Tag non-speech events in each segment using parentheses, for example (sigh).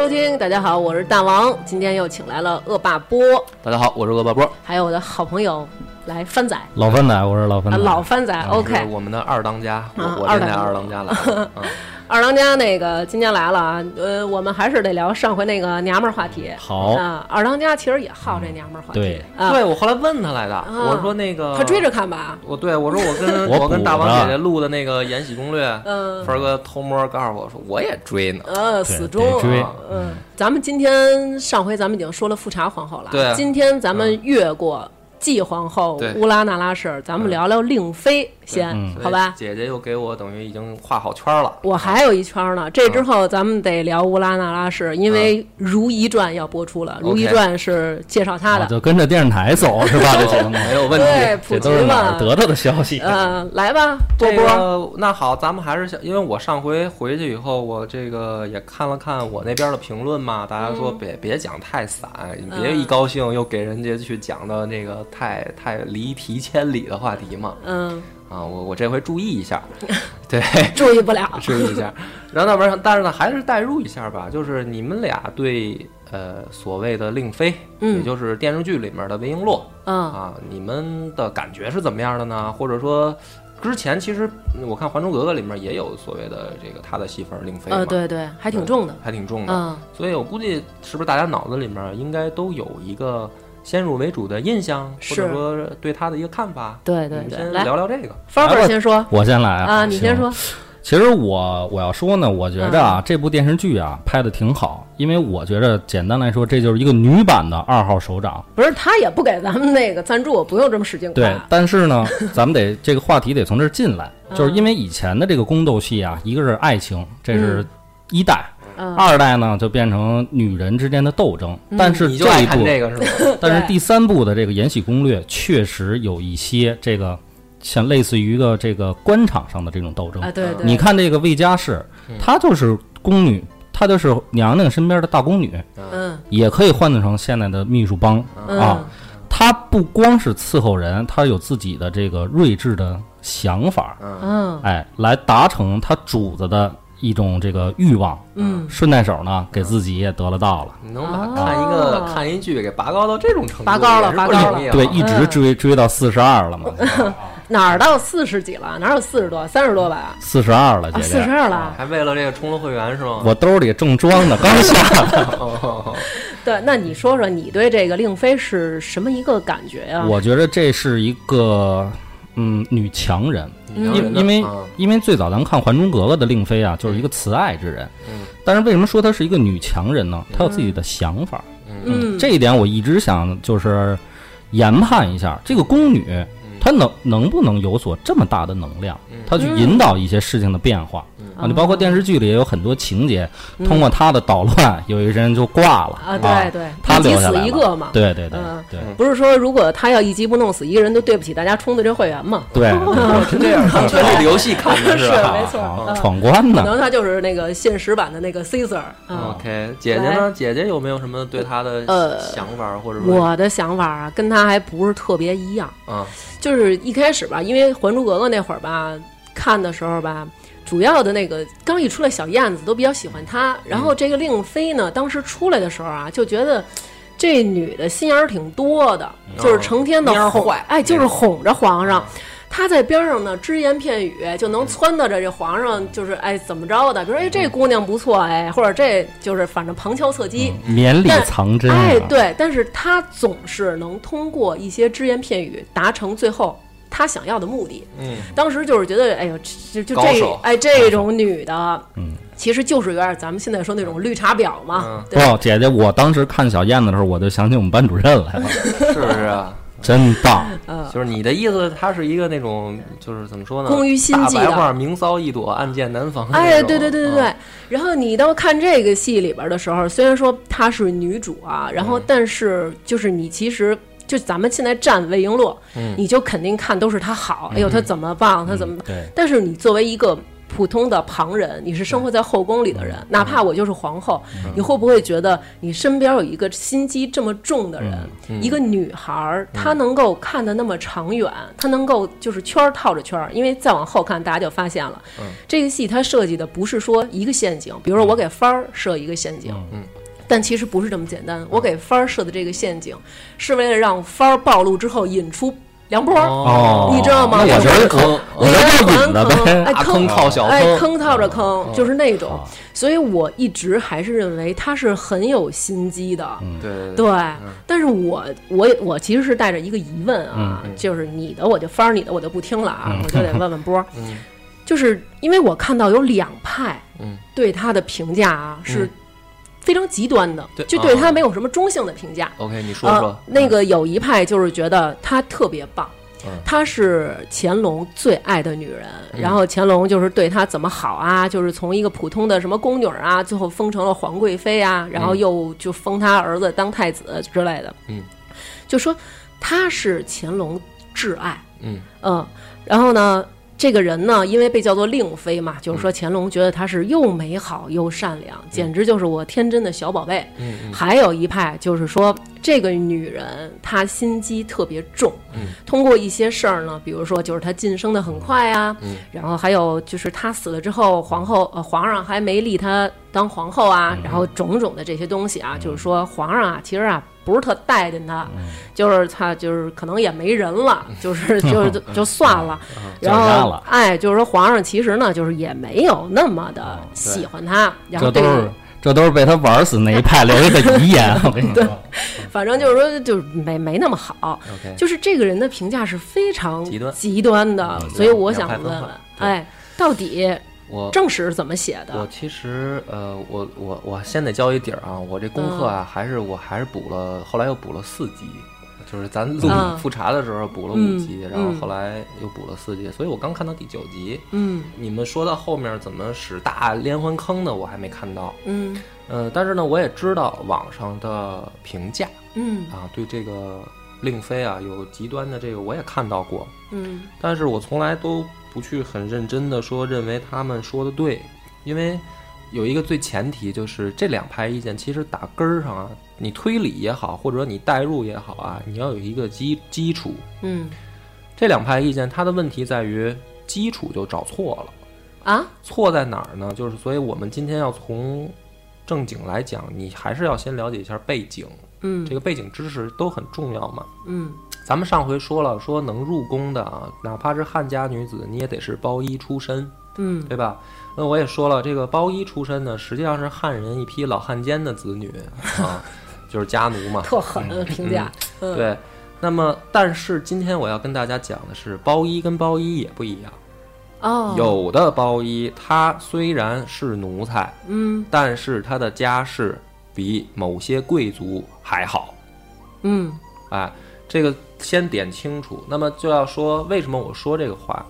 收听，大家好，我是大王，今天又请来了恶霸波，大家好，我是恶霸波，还有我的好朋友来番仔，老番仔，我是老番仔，老番仔，OK，我们的二当家，我我这台二当家了，二当家那个今天来了啊，呃，我们还是得聊上回那个娘们儿话题。好啊，二当家其实也好这娘们儿话题。对，对我后来问他来的，我说那个他追着看吧。我对我说我跟我跟大王姐姐录的那个《延禧攻略》，嗯芬儿哥偷摸告诉我说我也追呢，呃，死忠追嗯，咱们今天上回咱们已经说了富察皇后了，对今天咱们越过继皇后乌拉那拉氏，咱们聊聊令妃先，好吧？姐姐又给我等于已经画好圈了，我还有一圈呢，这之后咱们得聊乌拉那拉氏，因为《如懿传》要播出了，《如懿传》是介绍她的，啊就跟着电视台走 (laughs) 是吧？这节目 (laughs) 没有问对，题。普及这都是哪嘛。得到的消息？呃，来吧，波这波，个那好，咱们还是想，因为我上回回去以后，我这个也看了看我那边的评论嘛，大家说别、别讲太散，你别一高兴又给人家去讲的那个太太离题千里的话题嘛。嗯，啊，我我这回注意一下，(laughs) 对，注意不了，(laughs) 注意一下。然后那边，但是呢，还是代入一下吧，就是你们俩对呃所谓的令妃，嗯也就是电视剧里面的魏璎珞嗯啊，你们的感觉是怎么样的呢？或者说？之前其实嗯我看《还珠格格》里面也有所谓的这个他的戏份令妃嘛，呃，对对，还挺重的，还挺重的。嗯所以我估计是不是大家脑子里面应该都有一个先入为主的印象，或者说对他的一个看法。对对对，先来，聊聊这个。芳来吧芳先说我先来啊，你先说，其实我我要说呢，我觉着啊，这部电视剧啊拍的挺好，因为我觉着简单来说，这就是一个女版的二号首长。不是他也不给咱们那个赞助，不用这么使劲对，，但是呢，(laughs) 咱们得这个话题得从这儿进来，嗯就是因为以前的这个宫斗戏啊，一个是爱情，这是一代。嗯二代呢，就变成女人之间的斗争，但是这一部，这个是吗？(laughs) 但是第三部的这个《延禧攻略》确实有一些这个像类似于一个这个官场上的这种斗争。啊，对对，你看这个魏佳氏，她就是宫女，她就是娘娘身边的大宫女，嗯。也可以换算成现在的秘书帮。嗯。啊。她不光是伺候人，她有自己的这个睿智的想法，嗯。哎，来达成她主子的一种这个欲望。嗯，顺带手呢，给自己也得了道了。你能把看一个、哦看一剧给拔高到这种程度，拔高了拔高了对，一直追追到四十二了嘛，(laughs) 哪儿到四十几了？哪有四十多？三十多吧？四十二了，啊，姐四十。二了。还为了这个充了会员是吗？我兜里正装呢，刚下的。哦 (laughs) (laughs) 对，那你说说你对这个令妃是什么一个感觉呀？我觉得这是一个嗯女强人，嗯因因为嗯因为最早咱们看《还珠格格》的令妃啊，就是一个慈爱之人。嗯但是为什么说她是一个女强人呢？她有自己的想法。嗯，这一点我一直想就是研判一下，这个宫女她能能不能有所这么大的能量，她去引导一些事情的变化。啊，你包括电视剧里也有很多情节，通过他的捣乱，有一人就挂了啊，对对，他一死留下来一个嘛。对对对嗯对不是说如果他要一击不弄死一个人，都对不起大家充的这会员嘛？对，(laughs) 是这样，(laughs) 当权力的游戏看的是吧？没错闯关呢。可能他就是那个现实版的那个 Caesar 啊。OK，姐姐呢？姐姐有没有什么对他的呃想法，或者说我的想法啊，跟他还不是特别一样。啊？就是一开始吧，因为《还珠格格》那会儿吧，看的时候吧，主要的那个刚一出来，小燕子都比较喜欢她。然后这个令妃呢，当时出来的时候啊，就觉得这女的心眼儿挺多的，就是成天的哄哎，就是哄着皇上。她在边上呢，只言片语就能撺掇着这皇上，就是哎怎么着的，比如说哎这姑娘不错哎，或者这就是反正旁敲侧击，绵里藏针啊。哎，对，但是她总是能通过一些只言片语达成最后他想要的目的。嗯，当时就是觉得，哎呦，就就这哎这种女的，嗯，其实就是有点咱们现在说那种绿茶婊嘛嗯，对？不，姐姐，我当时看小燕子的时候，我就想起我们班主任来了，是 (laughs) 不是啊？真棒。就是你的意思，他是一个那种，就是怎么说呢？工于心计的白话，明骚易躲，暗箭难防。哎，对对对对对。嗯然后你到看这个戏里边的时候，虽然说她是女主啊，然后嗯但是就是你其实就咱们现在站魏璎珞，嗯。你就肯定看都是她好，哎呦她怎么棒，她怎么对，但是你作为一个普通的旁人，你是生活在后宫里的人，哪怕我就是皇后，你会不会觉得你身边有一个心机这么重的人，一个女孩儿，她能够看得那么长远，她能够就是圈儿套着圈儿？因为再往后看，大家就发现了，这个戏它设计的不是说一个陷阱，比如说我给帆儿设一个陷阱，嗯但其实不是这么简单。我给帆儿设的这个陷阱，是为了让帆儿暴露之后引出梁波你知道吗？那我觉得坑我觉得就是引的呗。哎，大坑套小哎，坑。坑套着坑，就是那种。啊。所以我一直还是认为他是很有心机的。对但是我我我其实是带着一个疑问啊，嗯。就是你的我就翻儿你的我就不听了啊，嗯。我就得问问波 (laughs) 就是因为我看到有两派嗯。对他的评价啊是非常极端的，对就对他啊没有什么中性的评价。，OK，你说呃说，那个有一派就是觉得她特别棒，嗯。她是乾隆最爱的女人，嗯。然后乾隆就是对她怎么好啊，就是从一个普通的什么宫女啊，最后封成了皇贵妃啊，然后又就封她儿子当太子之类的，嗯，就说她是乾隆挚爱，嗯。嗯，然后呢，这个人呢，因为被叫做令妃嘛，就是说乾隆觉得她是又美好又善良，简直就是我天真的小宝贝。还有一派就是说，这个女人她心机特别重，嗯。通过一些事儿呢，比如说就是她晋升的很快啊，嗯。然后还有就是她死了之后，皇后呃皇上还没立她当皇后啊，嗯然后种种的这些东西啊，就是说皇上啊，其实啊不是特待见他，嗯。就是他就是可能也没人了，(laughs) 就是就是就就算了，(laughs) 然后哎，就是说皇上其实呢，就是也没有那么的喜欢他，然后这都是对这都是被他玩死那一派留下的遗言。我跟你说，(laughs) 反正就是说就是没没那么好，，OK，就是这个人的评价是非常极端。极端的，嗯所以我想问问，哎，到底我正史是怎么写的？我其实呃，我我我先得交一底儿啊，我这功课啊，还是我还是补了，后来又补了四集，就是咱录嗯复查的时候补了五嗯，然后嗯后来又补了四级，所以我刚看到第九集。嗯你们说到后面怎么使大连环坑的，我还没看到。嗯呃，但是呢，我也知道网上的评价嗯啊，对这个令妃啊有极端的这个，我也看到过。嗯但是我从来都不去很认真的说认为他们说的对，因为有一个最前提就是这两派意见其实打根儿上啊，你推理也好，或者说你代入也好啊，你要有一个基基础。嗯。这两派意见它的问题在于基础就找错了，啊？错在哪儿呢？就是所以我们今天要从正经来讲，你还是要先了解一下背景，嗯这个背景知识都很重要嘛。嗯咱们上回说了，说能入宫的啊，哪怕是汉家女子，你也得是包衣出身，嗯对吧？那我也说了，这个包衣出身呢，实际上是汉人一批老汉奸的子女啊，(laughs) 就是家奴嘛。特狠的评价，嗯对，那么但是今天我要跟大家讲的是，包衣跟包衣也不一样。哦有的包衣，他虽然是奴才，嗯但是他的家世比某些贵族还好。嗯哎，这个先点清楚。那么就要说为什么我说这个话。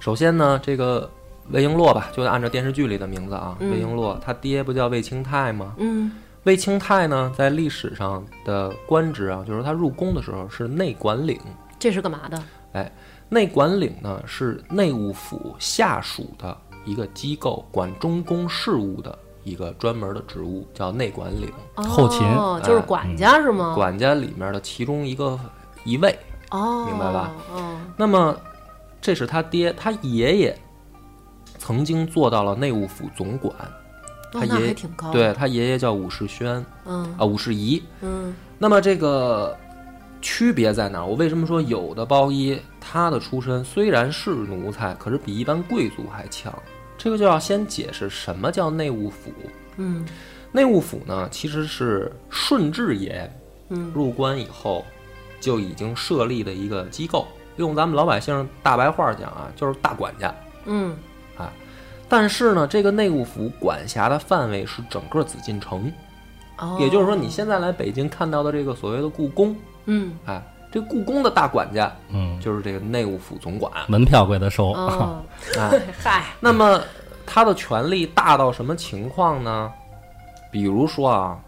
首先呢，这个魏璎珞吧，就按照电视剧里的名字啊，嗯魏璎珞，她爹不叫魏清泰吗？嗯魏清泰呢，在历史上的官职啊，就是他入宫的时候是内管领。这是干嘛的？哎内管领呢是内务府下属的一个机构，管中宫事务的一个专门的职务，叫内管领。后勤哦，就是哎管家是吗？管家里面的其中一个一位。哦，明白吧？哦，那么，这是他爹，他爷爷曾经做到了内务府总管，他爷还挺高。对他爷爷叫武士轩嗯啊，武士仪。嗯那么这个区别在哪儿？我为什么说有的包衣他的出身虽然是奴才，可是比一般贵族还强？这个就要先解释什么叫内务府。嗯内务府呢，其实是顺治爷嗯入关以后就已经设立的一个机构。用咱们老百姓大白话讲啊，就是大管家。嗯啊但是呢，这个内务府管辖的范围是整个紫禁城，哦，也就是说，你现在来北京看到的这个所谓的故宫，嗯哎，这故宫的大管家嗯，就是这个内务府总管。门票归他收。哦，哎，嗨，那么他的权力大到什么情况呢？比如说啊，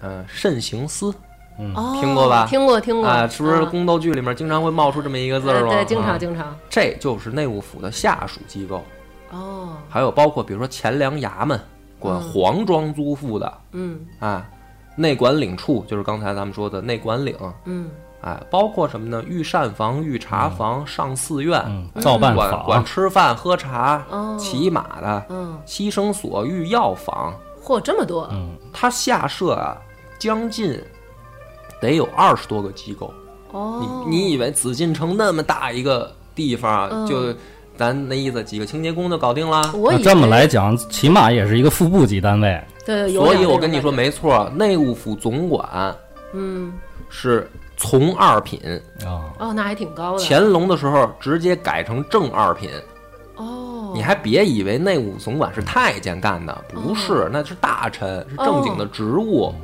呃，慎刑司嗯，听过吧听过听过啊，是不是啊宫斗剧里面经常会冒出这么一个字儿对，经啊常经常。这就是内务府的下属机构。哦，还有包括比如说钱粮衙门管黄庄租赋的，嗯啊，内管领处就是刚才咱们说的内管领，嗯哎，包括什么呢？御膳房、御茶房、上寺院，嗯，造办馆管，吃饭喝茶、哦骑马的，嗯，牺牲所、御药房，嚯，这么多，嗯，它下设啊，将近得有二十多个机构。哦，你你以为紫禁城那么大一个地方啊，嗯就咱那意思，几个清洁工就搞定了？我这么来讲，起码也是一个副部级单位。对，有所以我跟你说，没错，内务府总管嗯，是从二品，啊，哦，那还挺高的，乾隆的时候直接改成正二品。哦，你还别以为内务总管是太监干的，不是，那是大臣，是正经的职务。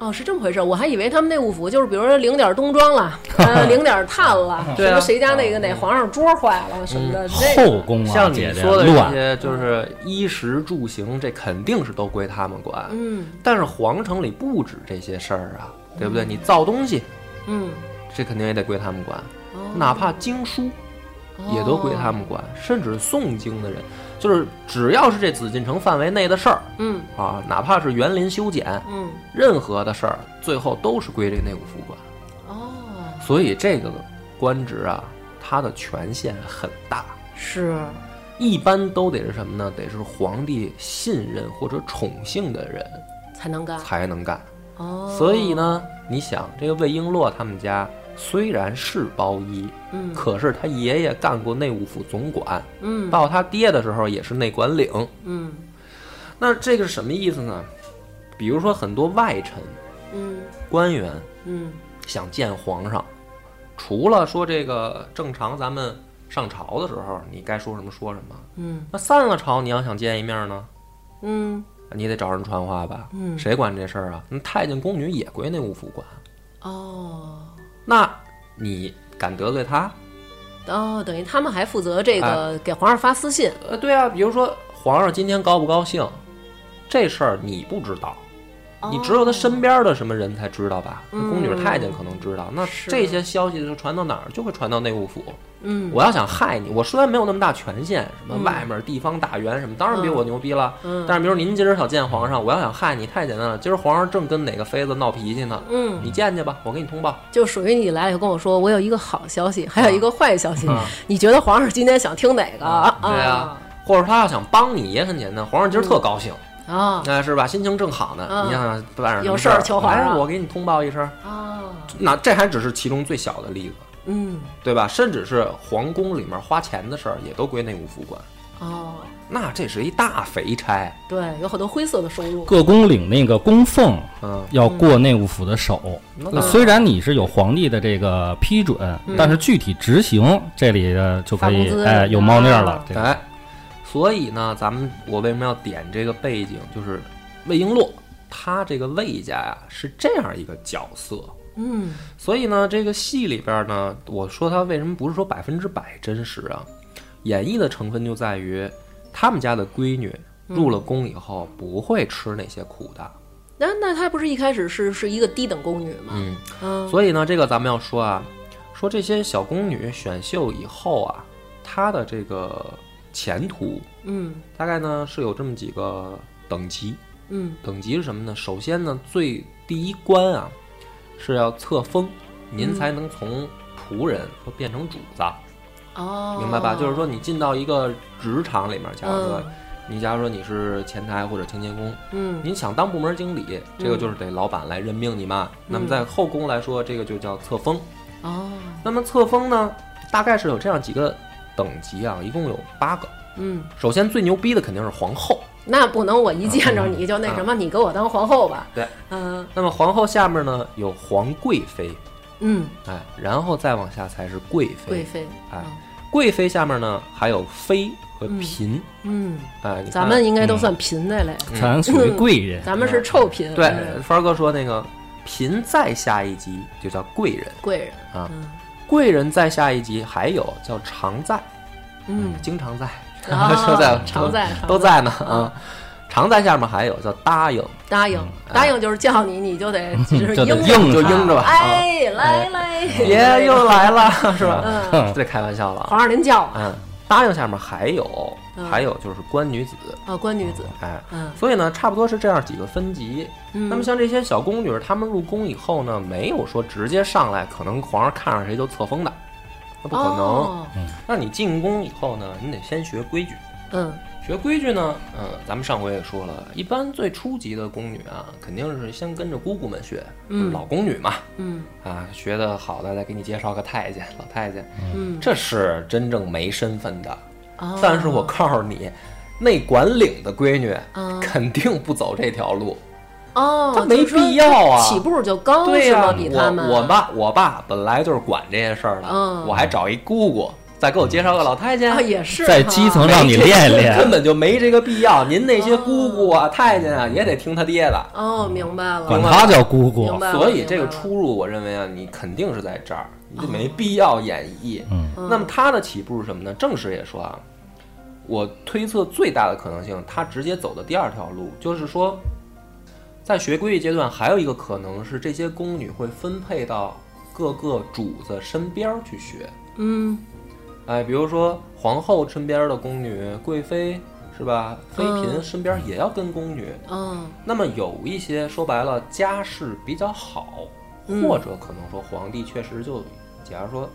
哦，是这么回事儿，我还以为他们内务府就是比如说领点冬装了，(laughs) 呃，领点炭了，(laughs) 什么谁家那个哪皇上桌坏了什么的，这个。后宫啊，像你说的这，些，就是衣食住行，这肯定是都归他们管。嗯。但是皇城里不止这些事儿啊，对不对？你造东西，嗯，这肯定也得归他们管，哦。哪怕经书也都归他们管，甚至诵经的人，就是只要是这紫禁城范围内的事儿嗯。啊，哪怕是园林修剪，嗯。任何的事儿，最后都是归这内务府管。哦，所以这个官职啊，它的权限很大，是。一般都得是什么呢？得是皇帝信任或者宠幸的人才能干。才能干。哦，所以呢，你想这个魏璎珞他们家虽然是包衣，嗯可是他爷爷干过内务府总管，嗯到他爹的时候也是内管领。嗯那这个是什么意思呢？比如说很多外臣嗯官员嗯想见皇上，除了说这个正常咱们上朝的时候，你该说什么说什么。嗯那散了朝，你要想见一面呢，嗯你得找人传话吧？嗯谁管这事儿啊？那太监宫女也归内务府管。哦那你敢得罪他？哦，等于他们还负责这个给皇上发私信呃，对啊，比如说皇上今天高不高兴，这事儿你不知道，你只有他身边的什么人才知道吧？那宫女太监可能知道，那这些消息就传到哪儿？就会传到内务府。嗯我要想害你，我虽然没有那么大权限，什么嗯外面地方大员什么，当然比我牛逼了。嗯但是比如您今儿想见皇上，我要想害你，太简单了。今儿皇上正跟哪个妃子闹脾气呢，嗯，你见去吧，我给你通报。就属于你来了以后跟我说，我有一个好消息，还有一个坏消息，啊你觉得皇上今天想听哪个？啊对啊或者他要想帮你也很简单，皇上今儿特高兴，啊。那是吧？心情正好呢，嗯。你想想办上有事儿儿求皇上哎我给你通报一声。啊那这还只是其中最小的例子，嗯。对吧？甚至是皇宫里面花钱的事儿，也都归内务府管。哦，那这是一大肥差，对，有很多灰色的收入。各宫领那个供奉嗯，要过内务府的手。那那虽然你是有皇帝的这个批准，但是具体执行这里的就可以哎有猫腻儿了哎，所以呢，咱们我为什么要点这个背景？就是魏璎珞，她这个魏家呀是这样一个角色。嗯所以呢，这个戏里边呢，我说它为什么不是说百分之百真实啊？演绎的成分就在于他们家的闺女入了宫以后不会吃那些苦的。那那她不是一开始是是一个低等宫女吗？嗯，嗯所以呢，这个咱们要说啊，说这些小宫女选秀以后啊，她的这个前途嗯大概呢是有这么几个等级。嗯等级是什么呢？首先呢，最第一关啊是要册封，您才能从仆人说变成主子，哦，明白吧？就是说你进到一个职场里面，假如说、嗯你假如说你是前台或者清洁工，嗯您想当部门经理，这个就是得老板来任命你嘛。那么在后宫来说，这个就叫册封。哦那么册封呢，大概是有这样几个等级啊，一共有八个。嗯，首先最牛逼的肯定是皇后，那不能我一见着你就那什么，你给我当皇后吧？对，嗯那么皇后下面呢有皇贵妃，嗯，哎，然后再往下才是贵妃。贵妃，哎贵妃下面呢还有妃和嫔，嗯，哎，咱们应该都算嫔的嘞，咱属于贵人。咱们是臭嫔，对嗯帆儿哥说那个嫔再下一级就叫贵人，贵人啊嗯贵人在下一集还有叫常在，嗯，经常在，啊 (laughs) 都在常在都在。呢啊。常在下面还有叫答应，答应答应就是叫你，你就得 (laughs) 就是应应就应着吧。啊。哎，来来，爷又来了，是吧？嗯，(laughs) 这开玩笑了啊。皇上您叫我，嗯，答应下面还有嗯还有就是官女子，啊，官女子，哎，嗯。所以呢，差不多是这样几个分级。嗯，那么像这些小宫女，她们入宫以后呢，没有说直接上来，可能皇上看上谁就册封的，那不可能。哦。那你进宫以后呢，你得先学规矩。嗯。学规矩呢，嗯，咱们上回也说了，一般最初级的宫女啊，肯定是先跟着姑姑们学，嗯。老宫女嘛，嗯。啊，学的好的再给你介绍个太监、老太监，嗯，这是真正没身份的。哦但是我告诉你，那管领的闺女嗯肯定不走这条路，哦，她没必要啊起步就高对呀、是吗？比他们我我爸我爸本来就是管这些事儿的，嗯我还找一姑姑再给我介绍个老太监，啊也是在基层让你练练根，本就没这个必要。您那些姑姑啊、太监啊，也得听他爹的。哦，明白了，管他叫姑姑所以这个出入，我认为啊，你肯定是在这儿，你就没必要演绎。嗯那么他的起步是什么呢？正史也说啊，我推测最大的可能性，他直接走的第二条路，就是说，在学规矩阶段，还有一个可能是这些宫女会分配到各个主子身边儿去学。嗯哎，比如说皇后身边的宫女、贵妃是吧？妃嫔嗯身边也要跟宫女。嗯那么有一些说白了家世比较好，嗯或者可能说皇帝确实就，假如说，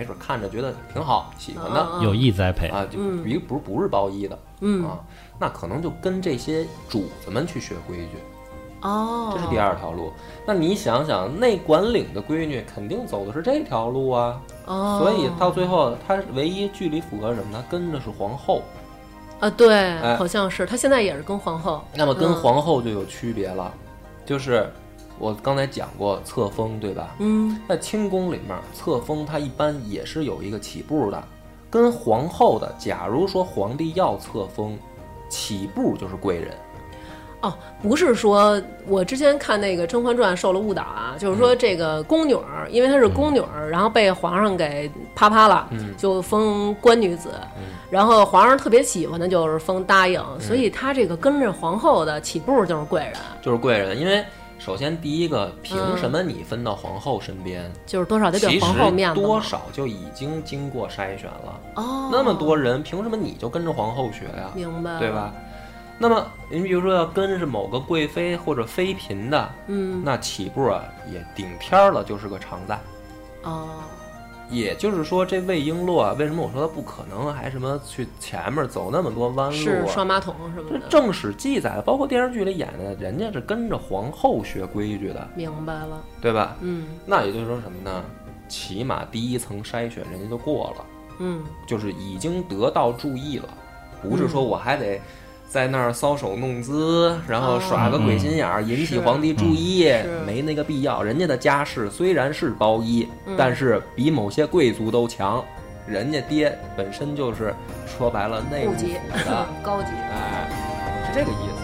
没准看着觉得挺好，喜欢的、嗯有意栽培，啊，就嗯。不是不是包衣的、嗯。啊，那可能就跟这些主子们去学规矩，哦，这是第二条路。那你想想，内管领的闺女肯定走的是这条路啊，哦，所以到最后她唯一距离符合什么呢？跟的是皇后。啊，对，哎。好像是她现在也是跟皇后，那么跟嗯。皇后就有区别了，就是我刚才讲过册封，对吧？嗯。在清宫里面，册封它一般也是有一个起步的，跟皇后的，假如说皇帝要册封，起步就是贵人。哦，不是说我之前看那个《甄嬛传》受了误导啊，就是嗯。说这个宫女儿，因为她是宫女儿，然后被皇上给啪啪了，嗯。就封官女子，然后皇上特别喜欢的就是封答应，嗯。所以她这个跟着皇后的起步就是贵人，就是贵人，因为首先第一个，凭嗯什么你分到皇后身边？就是多少得给其皇后面实子嘛多少就已经经过筛选了。哦，那么多人，凭什么你就跟着皇后学呀？明白，对？吧？那么你比如说要跟着某个贵妃或者妃嫔的，嗯，那起步啊也顶天儿了，就是个常在。哦，也就是说，这魏璎珞啊，为什么我说她不可能还什么去前面走那么多弯路啊？是刷马桶什么的，正史记载，包括电视剧里演的，人家是跟着皇后学规矩的，明白了，对吧？嗯那也就是说什么呢？起码第一层筛选人家就过了，嗯，就是已经得到注意了，不是说我还得在那儿搔首弄姿，然后耍个鬼心眼儿，引起皇帝注意，没那个必要。人家的家世虽然是包衣，嗯但是比某些贵族都强，人家爹本身就是说白了内务府的，高级，哎，是这个意思。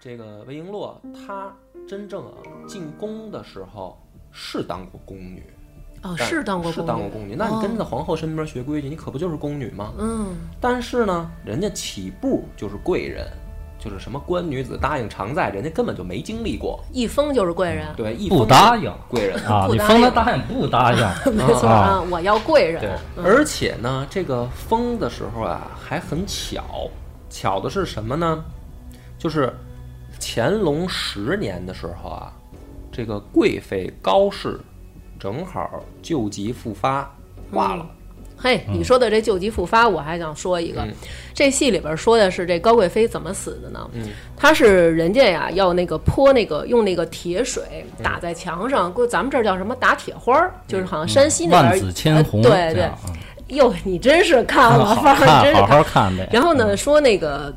这个魏璎珞她真正啊进宫的时候是当过宫女，哦，是当过是宫女当过宫女。那你跟哦着皇后身边学规矩，你可不就是宫女吗？嗯，但是呢，人家起步就是贵人，就是什么官女子答应常在，人家根本就没经历过。一封就是贵人，对，一不封答应贵人。啊！你封他答应不答应？(laughs) 没错啊啊，我要贵人，对，嗯而且呢，这个封的时候啊，还很巧，巧的是什么呢？就是乾隆十年的时候啊，这个贵妃高氏正好旧疾复发，挂了。嘿，你说的这旧疾复发，我还想说一个，嗯。这戏里边说的是这高贵妃怎么死的呢？嗯，她是人家呀要那个泼那个用那个铁水嗯。打在墙上，过咱们这儿叫什么打铁花儿，就是好像山西那边、万紫千红，呃对对。哟，你真是看了，好范儿你，真是看。好看。呗。然后呢，说那个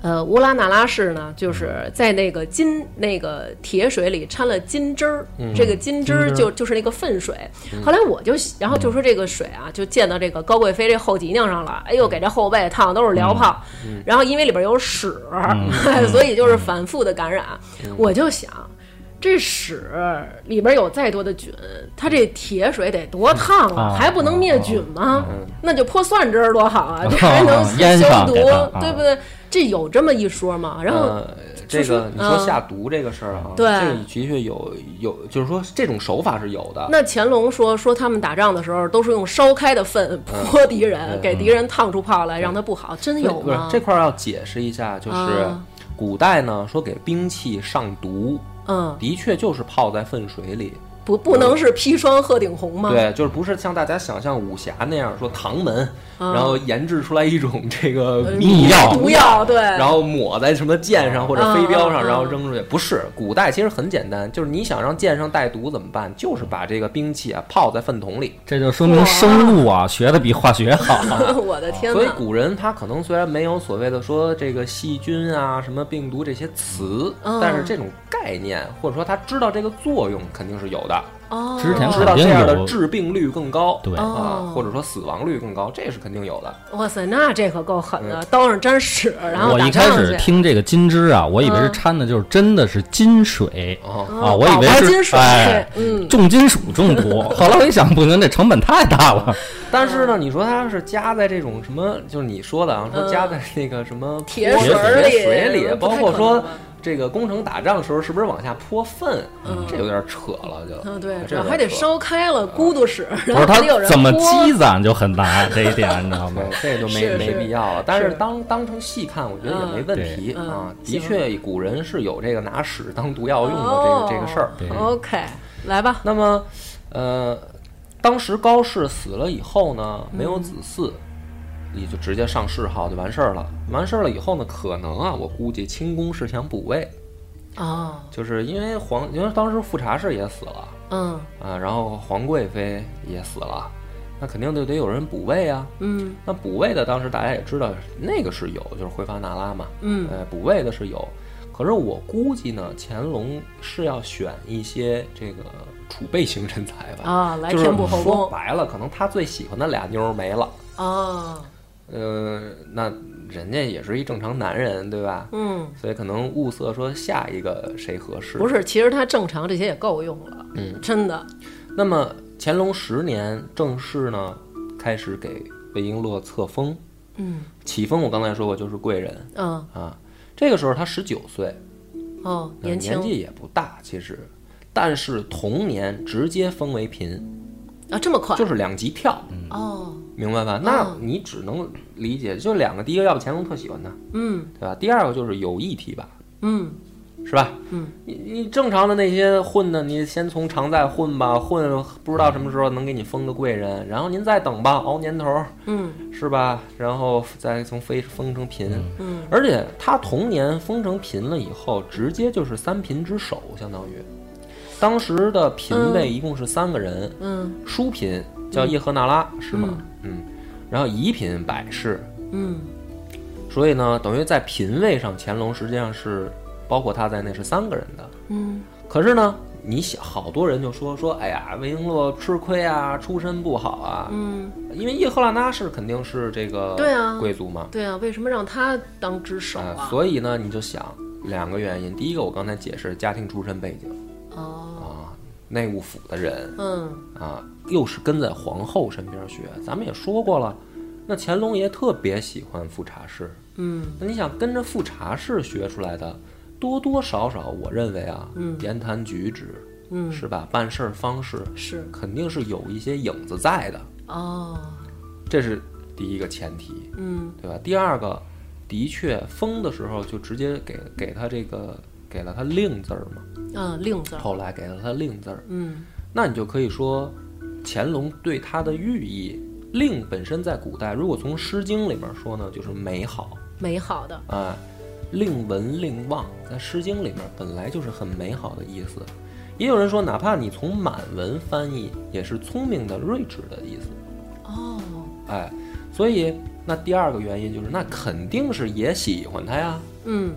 呃，乌拉那拉氏呢，就是在那个金那个铁水里掺了金汁儿，这个金汁儿就就是那个粪水。后来我就，然后就说这个水啊，就溅到这个高贵妃这后脊梁上了，哎呦，给这后背烫都是燎泡。然后因为里边有屎，(laughs) 所以就是反复的感染。我就想。这屎里边有再多的菌，它这铁水得多烫啊，还不能灭菌吗？那就泼蒜汁儿多好啊，这还能消毒，对不对？这有这么一说吗？然后这个你说下毒这个事儿啊，对，这个的确有有，就是说这种手法是有的。那乾隆说说他们打仗的时候都是用烧开的粪泼敌人，给敌人烫出泡来，让他不好，真有吗？这块儿要解释一下，就是古代呢说给兵器上毒。嗯，的确就是泡在粪水里，不不能是砒霜鹤顶红吗？对，就是不是像大家想象武侠那样说唐门，然后研制出来一种这个秘药毒药，对，然后抹在什么剑上或者飞镖上，然后扔出去。不是，古代其实很简单，就是你想让剑上带毒怎么办？就是把这个兵器啊泡在粪桶里。这就说明生物啊学的比化学好。(laughs) 我的天！所以古人他可能虽然没有所谓的说这个细菌啊、什么病毒这些词，但是这种。概念，或者说他知道这个作用肯定是有的。 있다. 哦，之前知道这样的致病率更高，对。啊，或者说死亡率更高，这是肯定有的。哇塞，那这可够狠的，刀上沾屎，然后我一开始听这个金枝啊，我以为是掺的就是真的是金水。啊，我以为是哎，重金属中毒。(laughs) 后来我一想，不行，这成本太大了。但是呢，你说它是加在这种什么，就是你说的啊，说加在那个什么铁水里，包括说。这个攻城打仗的时候，是不是往下泼粪？这有点扯了，就。嗯，对，这还得烧开了，咕嘟屎，(laughs) 不是他怎么积攒就很难这一点，你知道吗？这就没没必要了。但是当当成细看，我觉得也没问题啊。的确，古人是有这个拿屎当毒药用的这个这个事儿。OK，来吧。那么，呃，当时高适死了以后呢，没有子嗣。你就直接上谥号就完事儿了。完事儿了以后呢，可能啊，我估计清宫是想补位，啊，就是因为皇，因为当时富察氏也死了，嗯，啊，然后皇贵妃也死了，那肯定就得有人补位啊，嗯，那补位的当时大家也知道，那个是有，就是辉发那拉嘛，嗯，呃，补位的是有，可是我估计呢，乾隆是要选一些这个储备型人才吧，啊，来填补后宫。说白了，可能他最喜欢的俩妞没了，啊。呃，那人家也是一正常男人，对吧？嗯，所以可能物色说下一个谁合适？不是，其实他正常这些也够用了。嗯，真的。那么乾隆十年正式呢，开始给魏璎珞册封。嗯，启封我刚才说过就是贵人。嗯啊，这个时候他十九岁。哦，年纪也不大，其实，但是同年直接封为嫔。啊，这么快？就是两级跳。哦。明白吧？那你只能理解就两个，第一个要不乾隆特喜欢他，嗯，对吧？第二个就是有意提拔，嗯，是吧？嗯，你你正常的那些混的，你先从常在混吧，混不知道什么时候能给你封个贵人，然后您再等吧，熬年头，嗯，是吧？然后再从妃封成嫔，嗯，而且他同年封成嫔了以后，直接就是三嫔之首，相当于当时的嫔位一共是三个人，嗯，淑嫔。叫叶赫那拉是吗？嗯，然后仪品百事，嗯，所以呢，等于在嫔位上，乾隆实际上是包括他在内是三个人的，嗯。可是呢，你想，好多人就说说，哎呀，魏璎珞吃亏啊，出身不好啊，嗯，因为叶赫那拉氏肯定是这个对啊贵族嘛，对啊，为什么让他当之首啊？所以呢，你就想两个原因，第一个我刚才解释家庭出身背景，哦，啊，内务府的人，嗯，啊。又是跟在皇后身边学，咱们也说过了，那乾隆爷特别喜欢富察氏，嗯，那你想跟着富察氏学出来的，多多少少，我认为啊，嗯，言谈举止，嗯，是吧？办事方式是肯定是有一些影子在的，哦，这是第一个前提，嗯，对吧？第二个，的确封的时候就直接给给他这个给了他令字儿嘛，啊，令字，后来给了他令字儿，嗯，那你就可以说。乾隆对他的寓意，令本身在古代，如果从《诗经》里面说呢，就是美好、美好的啊。令文、令望，在《诗经》里面本来就是很美好的意思。也有人说，哪怕你从满文翻译，也是聪明的、睿智的意思。哦，哎，所以那第二个原因就是，那肯定是也喜欢他呀，嗯，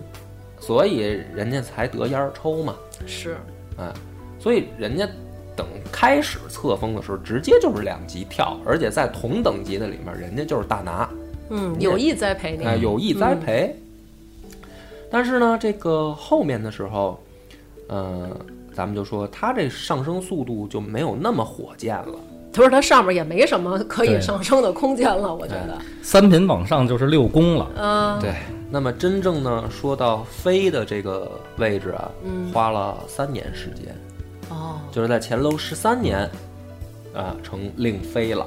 所以人家才得烟儿抽嘛，是，嗯，所以人家等开始册封的时候，直接就是两级跳，而且在同等级的里面，人家就是大拿，嗯，有意栽培你，哎，有意栽培。但是呢，这个后面的时候，呃，咱们就说他这上升速度就没有那么火箭了。他说它上面也没什么可以上升的空间了，我觉得，三品往上就是六宫了。嗯，对，那么真正呢，说到妃的这个位置啊，嗯。花了三年时间，哦，就是在乾隆十三年，啊，成令妃了。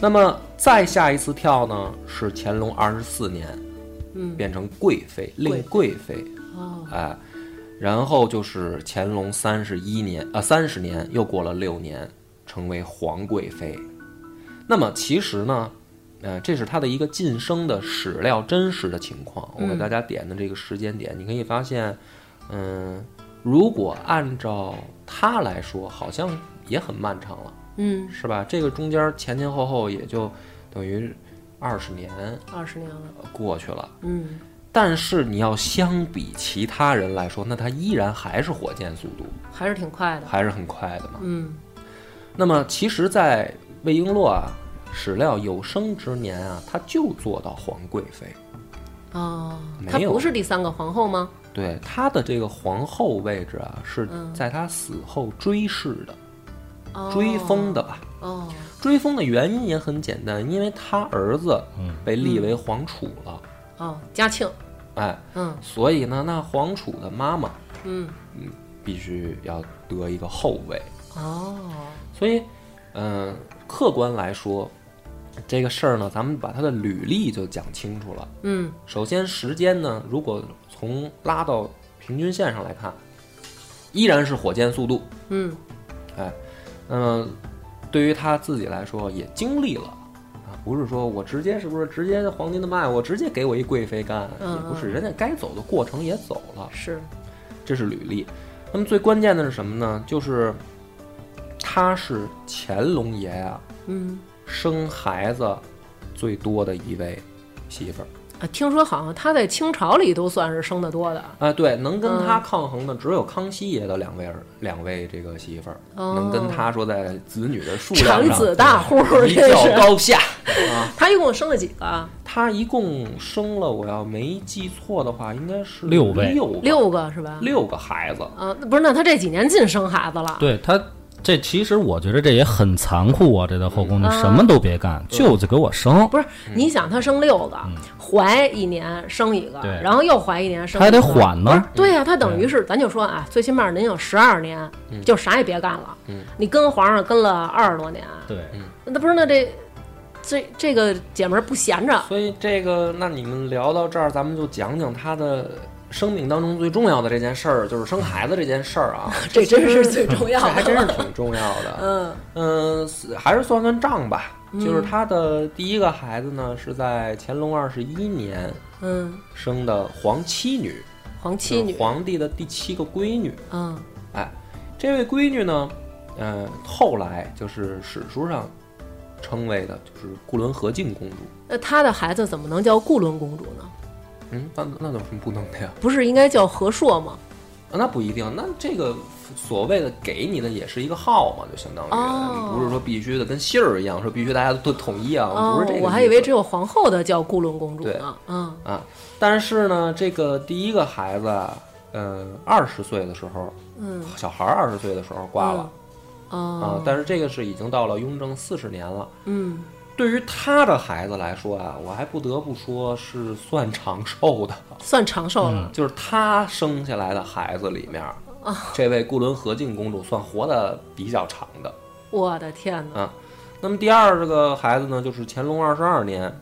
那么再下一次跳呢，是乾隆二十四年，嗯，变成贵妃，令贵妃，哦，哎，然后就是乾隆三十一年啊，三十年又过了六年，成为皇贵妃。那么其实呢，呃，这是她的一个晋升的史料真实的情况。我给大家点的这个时间点，你可以发现，嗯，如果按照她来说，好像也很漫长了，嗯，是吧？这个中间前前后后也就等于二十年二十年了，过去了。嗯，但是你要相比其他人来说，那他依然还是火箭速度，还是挺快的，还是很快的嘛。嗯，那么其实，在魏璎珞啊史料有生之年啊，她就做到皇贵妃。哦，她不是第三个皇后吗？对她的这个皇后位置啊，是嗯在她死后追谥的、哦追封的吧？哦，追封的原因也很简单，因为她儿子嗯。被立为皇储了，哦，嘉庆，哎，嗯。所以呢，那皇储的妈妈嗯。嗯，必须要得一个后位。哦，所以，嗯、客观来说，这个事儿呢，咱们把它的履历就讲清楚了。嗯首先，时间呢，如果从拉到平均线上来看，依然是火箭速度。嗯哎，那么对于他自己来说，也经历了啊，不是说我直接是不是直接黄金的脉，我直接给我一贵妃干，嗯也不是，人家该走的过程也走了，是，这是履历。那么最关键的是什么呢？就是他是乾隆爷啊、嗯生孩子最多的一位媳妇儿啊，听说好像他在清朝里都算是生的多的，啊，对，能跟嗯他抗衡的只有康熙爷的两位儿两位这个媳妇儿，哦能跟他说在子女的数量产上子大户儿一。较高下 (laughs) 啊。她一共生了几个啊？他一共生了，我要没记错的话，应该是六位六个六个是吧？六个孩子。啊，那不是，那他这几年净生孩子了。对他，这其实我觉得这也很残酷啊！这在后宫，你啊什么都别干，就是给我生，不是，你想她生六个，怀一年生一个，然后又怀一年生一个，还得缓呢。对呀、她等于是咱就说啊，最起码您有十二年，就啥也别干了。嗯。你跟皇上跟了二十多年，对，那不是那这这这个姐们儿不闲着，所以这个，那你们聊到这儿，咱们就讲讲他的生命当中最重要的这件事儿，就是生孩子这件事儿啊。(laughs) 这真是最重要的这还真是挺重要的。嗯嗯，还是算算账吧。就是他的第一个孩子呢，是在乾隆二十一年嗯，生的皇七女，皇七女，皇帝的第七个闺女。嗯哎，这位闺女呢，呃，后来就是史书上称为的，就是固伦和敬公主。那她的孩子怎么能叫固伦公主呢？嗯，那那有什么不能的呀？不是应该叫和硕吗？啊那不一定，那这个所谓的给你的也是一个号嘛，就相当于、哦不是说必须的跟姓儿一样，说必须大家都统一啊，哦不是这个。我还以为只有皇后的叫固伦公主对呢。嗯啊。但是呢，这个第一个孩子啊，呃，二十岁的时候，嗯小孩二十岁的时候挂了、啊哦，，但是这个是已经到了雍正四十年了。嗯对于他的孩子来说啊，我还不得不说是算长寿的，算长寿了。就是他生下来的孩子里面，这位固伦和敬公主算活得比较长的。我的天哪！啊，那么第二这个孩子呢，就是乾隆二十二年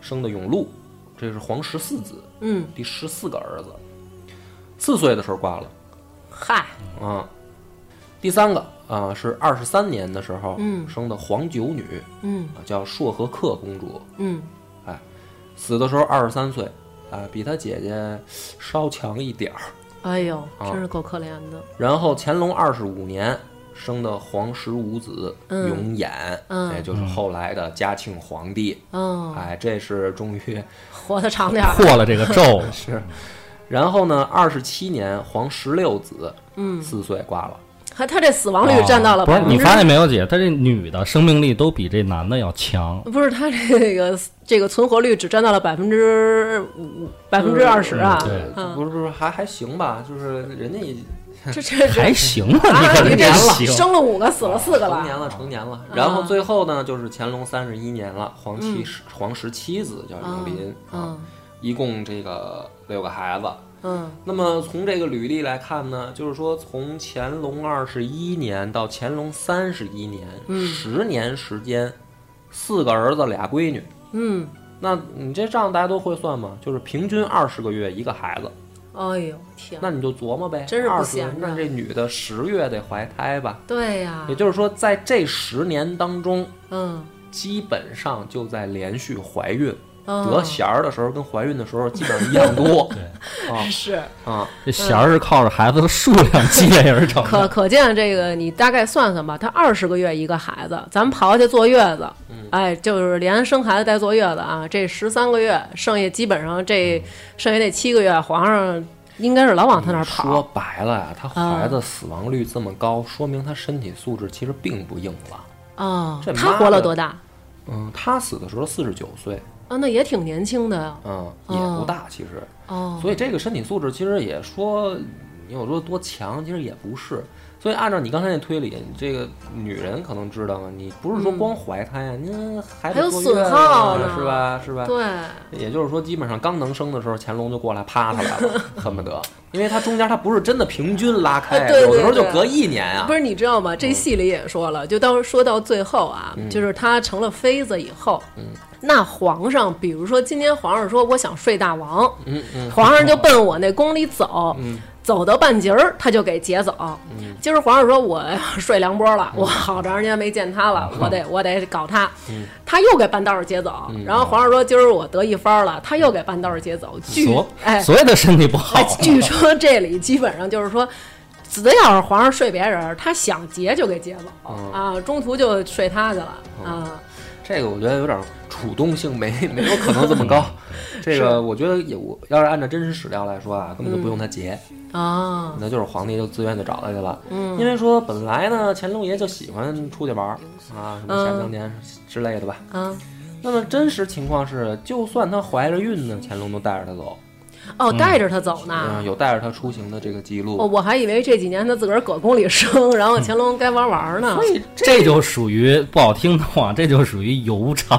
生的永禄，这是皇十四子，嗯，第十四个儿子，四岁的时候挂了嗨，啊。第三个啊是二十三年的时候嗯生的皇九女，嗯啊叫硕和克公主，嗯，哎死的时候二十三岁，啊，比她姐姐稍强一点儿。哎呦，啊真是够可怜的。然后乾隆二十五年生的皇十五子永琰，嗯也就是后来的嘉庆皇帝。哦，哎，这是终于 (laughs) 活得长点儿。破了这个咒，(laughs) 是。然后呢，二十七年皇十六子，嗯，四岁挂了。还他这死亡率占到了哦不是你发现没有，姐？他这女的生命力都比这男的要强。不是他这个这个存活率只占到了百分之五百分之二十啊！对嗯，不是不是，还还行吧，就是人家也这这 (laughs) 还行啊，啊你可真你这行。生了五个，死了四个了。成年了，成年了。然后最后呢，就是乾隆三十一年了，皇七十皇十七子叫永璘啊，嗯一共这个六个孩子。嗯。那么从这个履历来看呢，就是说从乾隆二十一年到乾隆三十一年，十年时间，四个儿子俩闺女。嗯，那你这账大家都会算吗？就是平均二十个月一个孩子，哎呦天，那你就琢磨呗，真是不二十闲，着那这女的十月得怀胎吧？对呀。也，就是说，在这十年当中，嗯，基本上就在连续怀孕。嗯得弦儿的时候跟怀孕的时候基本上一样多。(laughs) 啊是啊，这弦儿是靠着孩子的数量积累而成。可可见这个，你大概算算吧，他二十个月一个孩子，咱们刨去坐月子，哎，就是连生孩子带坐月子啊，这十三个月，剩下基本上这剩下那七个月，皇上应该是老往他那儿跑说。白了呀，他孩子死亡率这么高，说明他身体素质其实并不硬朗。哦这，他活了多大？嗯，他死的时候四十九岁，啊，那也挺年轻的呀。嗯，也不大其实。哦，所以这个身体素质其实也说，你有说多强，其实也不是。所以按照你刚才那推理，这个女人可能知道吗，你不是说光怀胎啊，你还还有损耗呢是吧？是吧？对，(laughs) 也就是说，基本上刚能生的时候，乾隆就过来啪他来了，(laughs) 恨不得，因为他中间他不是真的平均拉 (laughs) 开，对对有的时候就隔一年啊不。是你知道吗？这戏里也说了，就到说到最后啊，就是他成了妃子以后，那皇上，比如说今天皇上说我想睡大王，嗯嗯，皇上就奔我那宫里走，走到半截儿他就给劫走。今儿皇上说我要睡梁波了，我好长时间没见他了，(laughs) 我得我得搞他，他又给半道儿劫走。然后皇上说今儿我得一番了，他又给半道儿劫走。据所哎，所有的身体不好。哎，，据说这里基本上就是说，只要是皇上睡别人，他想劫就给劫走、嗯。啊，中途就睡他去了、啊。这个我觉得有点主动性没 (laughs) 没有可能这么高。这个我觉得也我要是按照真实史料来说啊，根本就不用他结，啊，那就是皇帝就自愿就找他去了。嗯，因为说本来呢，乾隆爷就喜欢出去玩儿啊，什么下江年之类的吧。啊，那么真实情况是，就算她怀着孕呢，乾隆都带着她走，哦，带着他走嗯，呢。有带着他出行的这个记录。哦，我还以为这几年他自个儿搁宫里生，然后乾隆该玩玩呢。这就属于不好听的话，这就属于游唱。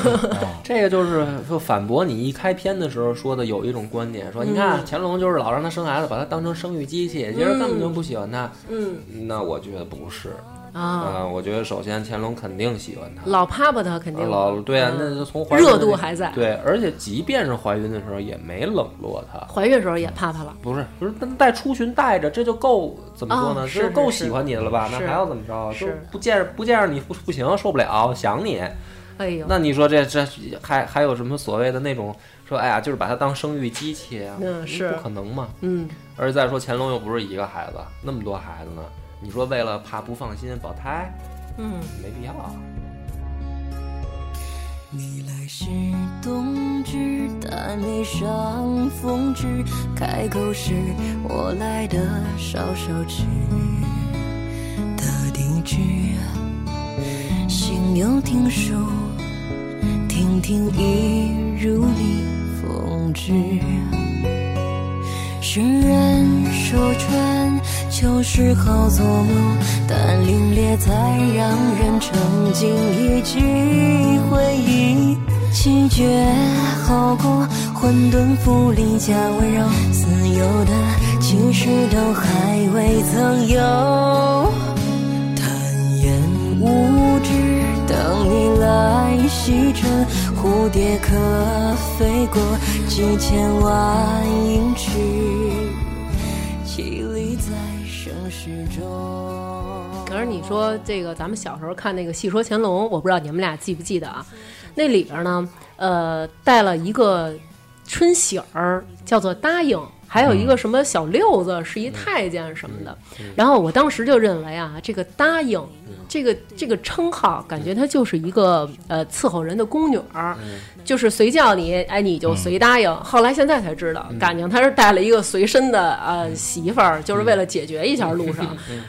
(laughs) 这个就是说反驳你一开篇的时候说的有一种观点，说你看乾隆就是老让他生孩子，把他当成生育机器，其实根本就不喜欢他。嗯那我觉得不是啊，啊，我觉得首先乾隆肯定喜欢她。老啪啪他肯定老对啊，嗯那就从怀孕热度还在。对，而且即便是怀孕的时候也没冷落她，怀孕时候也啪啪了。不是不是，但带出巡带着，这就够怎么说呢？哦这就是够喜欢你的了吧？那还要怎么着？就是不见不见着你不不行，受不了，想你。哎呦，那你说这这还还有什么所谓的那种说，哎呀，就是把她当生育机器啊？嗯是不可能嘛。嗯，而且再说乾隆又不是一个孩子，那么多孩子呢，你说为了怕不放心保胎，嗯，没必要啊。你来时冬至，但没上风至。开口时，我来的稍稍迟。的地址，心有听书，听听一如你风致。诗人说春秋时好作梦，但凛冽才让人沉浸一记回忆。气绝好过混沌浮里加温柔，私有的其实都还未曾有。坦言无知，等你来西沉，蝴蝶可飞过几千万英尺，屹立在盛世中。可是你说这个，咱们小时候看那个《戏说乾隆》，我不知道你们俩记不记得啊？那里边呢，呃，带了一个春喜儿，叫做答应。还有一个什么小六子是一太监什么的。然后我当时就认为啊，这个答应这个这个称号，感觉她就是一个呃伺候人的宫女儿，就是随叫你，哎，你就随答应。后来现在才知道，感情他是带了一个随身的呃媳妇儿，就是为了解决一下路上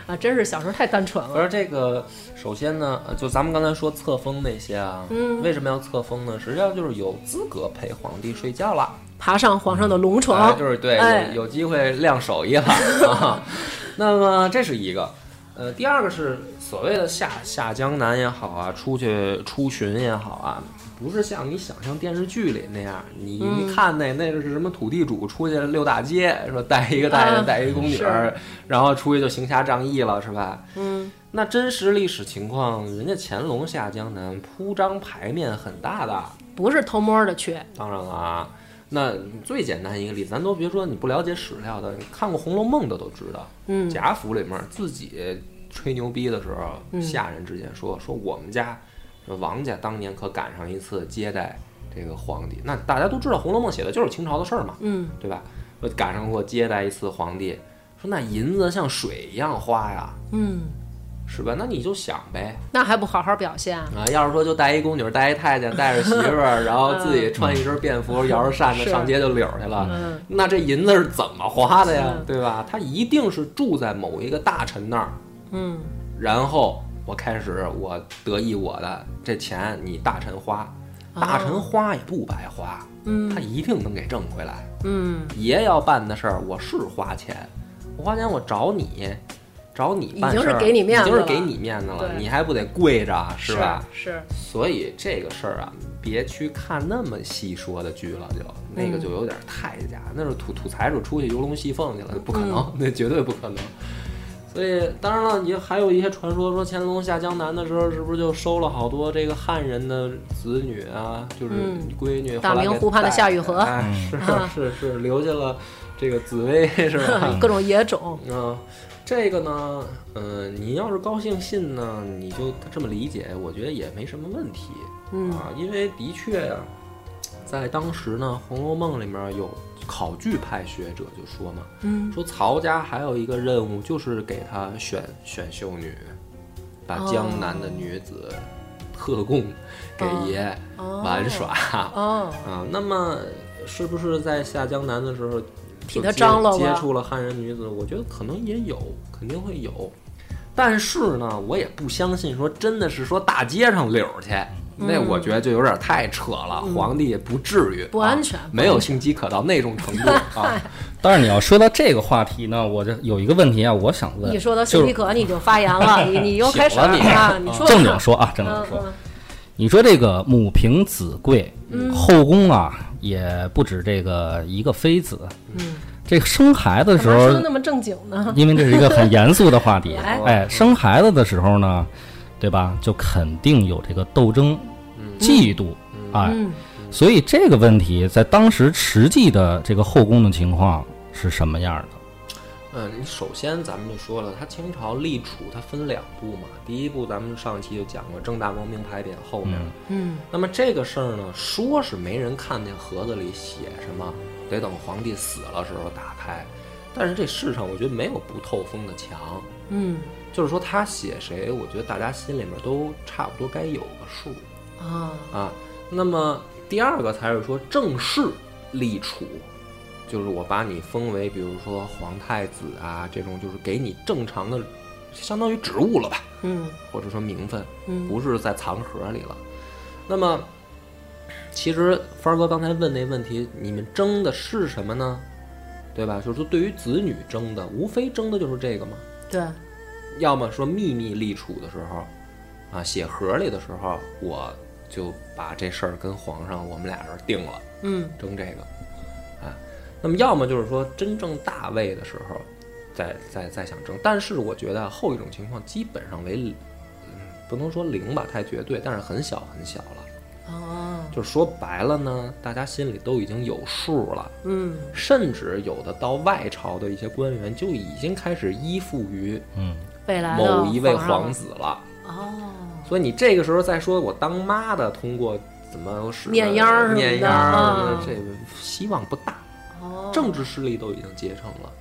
啊，真是小时候太单纯了。而这个，首先呢，呃就咱们刚才说册封那些啊，为什么要册封呢？实际上就是有资格陪皇帝睡觉了。爬上皇上的龙哎床，就是对，哎有有机会亮手艺了啊。(laughs) 那么这是一个，呃，第二个是所谓的下下江南也好啊，出去出巡也好啊，不是像你想象电视剧里那样，你嗯。一看那那个是什么土地主出去溜大街，说带一个大爷啊带一个宫女儿，然后出去就行侠仗义了，是吧？嗯，那真实历史情况，人家乾隆下江南铺张牌面很大的，不是偷摸的去，当然了啊，那最简单一个例子，咱都别说你不了解史料的，你看过《红楼梦》的都知道，嗯。贾府里面自己吹牛逼的时候，嗯下人之间说说我们家说王家当年可赶上一次接待这个皇帝，那大家都知道《红楼梦》写的就是清朝的事儿嘛，嗯对吧？说赶上过接待一次皇帝，说那银子像水一样花呀，嗯，是吧？那你就想呗，那还不好好表现？啊，要是说就带一宫女，带一太监，带着媳妇儿，(laughs) 然后自己穿一身便服，摇着扇子上街就溜儿去了，嗯那这银子是怎么花的呀？对吧？他一定是住在某一个大臣那儿，嗯然后我开始我得意我的这钱你大臣花，大臣花也不白花，嗯他一定能给挣回来。嗯爷要办的事儿，我是花钱，我花钱我找你，找你办已经是给你面子了已经是给你面子了，你还不得跪着是吧？是，所以这个事儿啊，别去看那么细说的剧了，就那个就有点太假，那是土土财主出去游龙戏凤去了，不可能，那绝对不可能。所以当然了，也还有一些传说说乾隆下江南的时候，是不是就收了好多这个汉人的子女啊，就是嗯闺女，大明湖畔的夏雨荷哎，是啊是是，留下了这个紫薇是吧？(laughs) 各种野种，嗯，这个呢，嗯、你要是高兴信呢，你就这么理解，我觉得也没什么问题。嗯啊，因为的确呀、在当时呢，《红楼梦》里面有考据派学者就说嘛，嗯说曹家还有一个任务，就是给他选选秀女，把江南的女子特供给爷哦玩耍。哦，啊，那么是不是在下江南的时候替他张罗接触了汉人女子？我觉得可能也有，肯定会有。但是呢，我也不相信说真的是说大街上溜去，那我觉得就有点太扯了。皇帝也不至于嗯不安全啊没有性饥渴到那种程度 (laughs) 啊。(laughs) 但是你要说到这个话题呢，我就有一个问题啊，我想问，你说到就是性饥渴，你就发言了，你你又 (laughs) 开始了你啊，你说正经说啊，正经嗯说，你说这个母凭子贵，后宫啊也不止这个一个妃子，嗯，这个生孩子的时候，那么正经呢？因为这是一个很严肃的话题，来哎，生孩子的时候呢，对吧？就肯定有这个斗争、嫉妒，哎，嗯。所以这个问题在当时实际的这个后宫的情况是什么样的？嗯，首先咱们就说了，他清朝立储它分两步嘛。第一步咱们上一期就讲过正大光明牌匾后面，嗯。那么这个事儿呢，说是没人看见盒子里写什么，得等皇帝死了时候打开。但是这世上我觉得没有不透风的墙，嗯。就是说他写谁，我觉得大家心里面都差不多该有个数啊啊。那么第二个才是说正式立储，就是我把你封为比如说皇太子啊这种，就是给你正常的，相当于职务了吧，嗯或者说名分。嗯不是在藏盒里了。那么，其实帆哥刚才问那问题，你们争的是什么呢？对吧？就是说，对于子女争的，无非争的就是这个嘛。对要么说秘密立储的时候，啊，写盒里的时候，我就把这事儿跟皇上我们俩人定了，嗯。争这个，啊，那么要么就是说真正大位的时候，再再再想争。但是我觉得后一种情况基本上为，嗯，不能说零吧，太绝对，但是很小很小了。哦。就是说白了呢，大家心里都已经有数了，嗯。甚至有的到外朝的一些官员就已经开始依附于嗯，未来某一位皇子了。哦所以你这个时候再说我当妈的通过怎么使面秧儿什么的这个希望不大哦政治势力都已经结成了，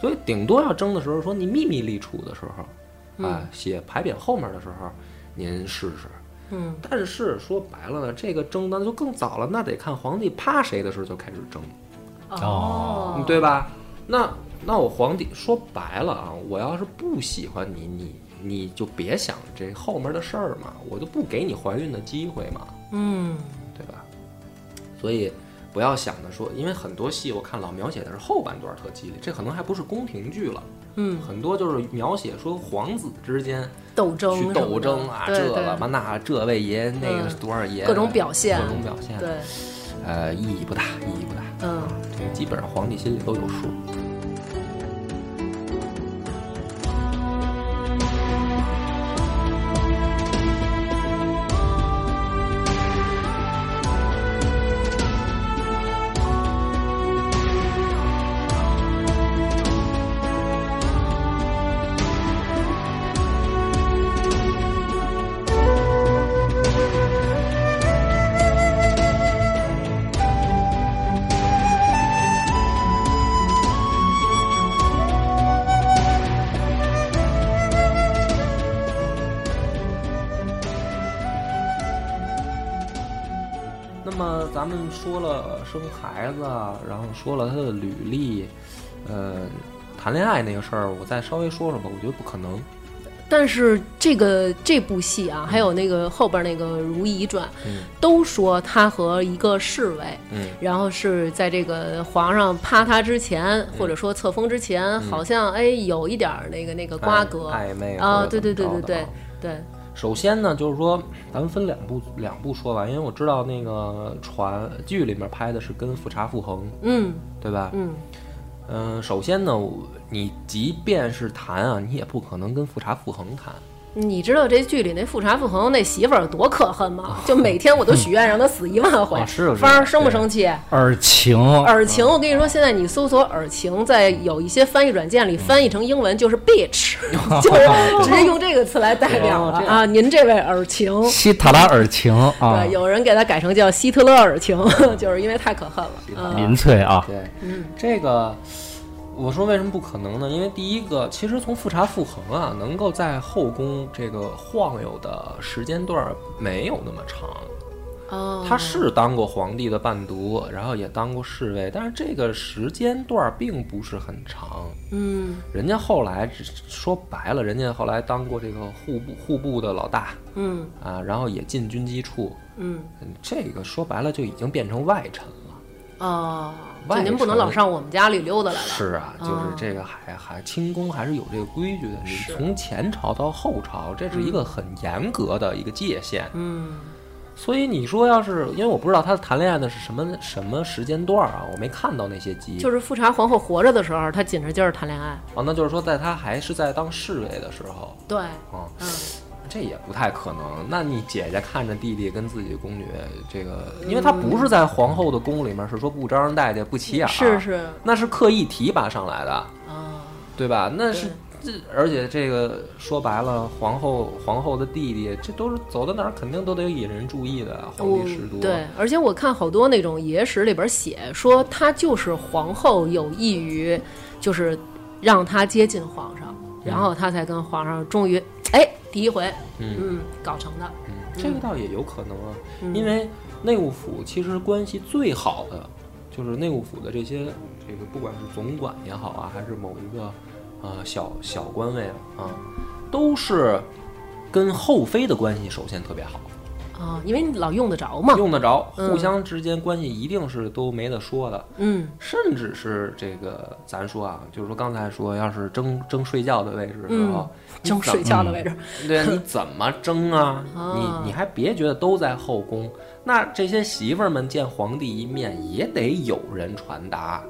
所以顶多要争的时候，说你秘密立储的时候，啊，写牌匾后面的时候，您试试。嗯，但是说白了呢，这个争那就更早了，那得看皇帝趴谁的时候就开始争，哦对吧？那那我皇帝说白了啊，我要是不喜欢你，你你就别想这后面的事儿嘛，我就不给你怀孕的机会嘛，嗯，对吧？所以不要想着说，因为很多戏我看老描写的是后半段特激烈，这可能还不是宫廷剧了，嗯，很多就是描写说皇子之间斗争去斗争啊，这了嘛那这位爷那个嗯多少爷，各种表现各种表现，对，呃，意义不大，意义不大。嗯，这个基本上皇帝心里都有数。生孩子啊，然后说了他的履历，呃，谈恋爱那个事儿，我再稍微说说吧。我觉得不可能。但是这个这部戏啊，还有那个后边那个《如懿传》，嗯都说他和一个侍卫，嗯然后是在这个皇上趴他之前，或者说册封之前，好像哎有一点那个那个瓜葛暧暧昧啊，对对对对对对，首先呢，就是说，咱们分两步两步说吧，因为我知道那个传剧里面拍的是跟富察傅恒，嗯对吧？嗯，嗯、首先呢，你即便是谈啊，你也不可能跟富察傅恒谈。你知道这剧里那富察傅恒那媳妇儿有多可恨吗？就每天我都许愿 (laughs) 让他死一万回。芳儿生不生气？尔晴，尔晴，我跟你说，现在你搜索尔晴，在有一些翻译软件里翻译成英文就是 (laughs) bitch，(laughs) 就是直接用这个词来代表了。啊。您这位尔晴，希塔拉尔晴啊。对，，有人给他改成叫希特勒尔晴，就是因为太可恨了。嗯民粹啊，对，嗯这个我说为什么不可能呢？因为第一个，其实从富察傅恒啊，能够在后宫这个晃悠的时间段儿没有那么长。哦，他是当过皇帝的伴读，然后也当过侍卫，但是这个时间段儿并不是很长。嗯人家后来只说白了，人家后来当过这个户部户部的老大嗯啊，然后也进军机处，嗯嗯这个说白了就已经变成外臣了。哦，外就您不能老上我们家里溜达来了。是啊，就是哦这个还还清宫还是有这个规矩的。你从前朝到后朝，这是一个很严格的一个界限。嗯所以你说要是因为我不知道他谈恋爱的是什么什么时间段啊，我没看到那些集。就是富察皇后活着的时候，他紧着劲儿谈恋爱。哦，那就是说在他还是在当侍卫的时候对，啊，嗯，这也不太可能。那你姐姐看着弟弟跟自己宫女这个，因为他不是在皇后的宫里面，是说不招人待见、不起眼儿，是，是那是刻意提拔上来的。啊，对吧？那是这，而且这个说白了，皇后皇后的弟弟，这都是走到哪儿肯定都得引人注意的，皇帝十多。哦对，而且我看好多那种野史里边写说，她就是皇后有意于，就是让她接近皇上，然后他才跟皇上终于哎第一回嗯搞成的。嗯，这个倒也有可能啊，嗯因为内务府其实关系最好的就是内务府的这些这个，不管是总管也好啊，还是某一个啊、小小官位啊，都是跟后妃的关系首先特别好。啊，因为你老用得着嘛。用得着，嗯互相之间关系一定是都没得说的。嗯甚至是这个，咱说啊，就是说刚才说，要是争争睡觉的位置的时候，你争怎睡觉的位置。对啊，你怎么争啊？啊你你还别觉得都在后宫，那这些媳妇儿们见皇帝一面也得有人传达。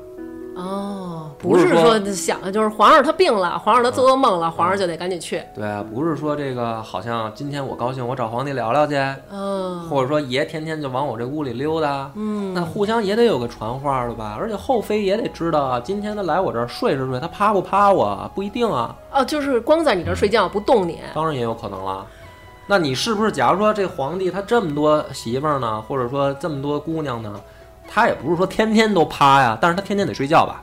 哦，不是说说想的就是皇上他病了，皇上他做噩梦了，皇上就得赶紧去。对啊，不是说这个好像今天我高兴，我找皇帝聊聊去，嗯或者说爷天天就往我这屋里溜达，嗯，那互相也得有个传话的吧？而且后妃也得知道啊，今天他来我这儿睡是睡，他趴不趴我啊不一定啊。哦，就是光在你这儿睡觉不动你。当然也有可能了。那你是不是？假如说这皇帝他这么多媳妇儿呢，或者说这么多姑娘呢，他也不是说天天都趴呀，但是他天天得睡觉吧，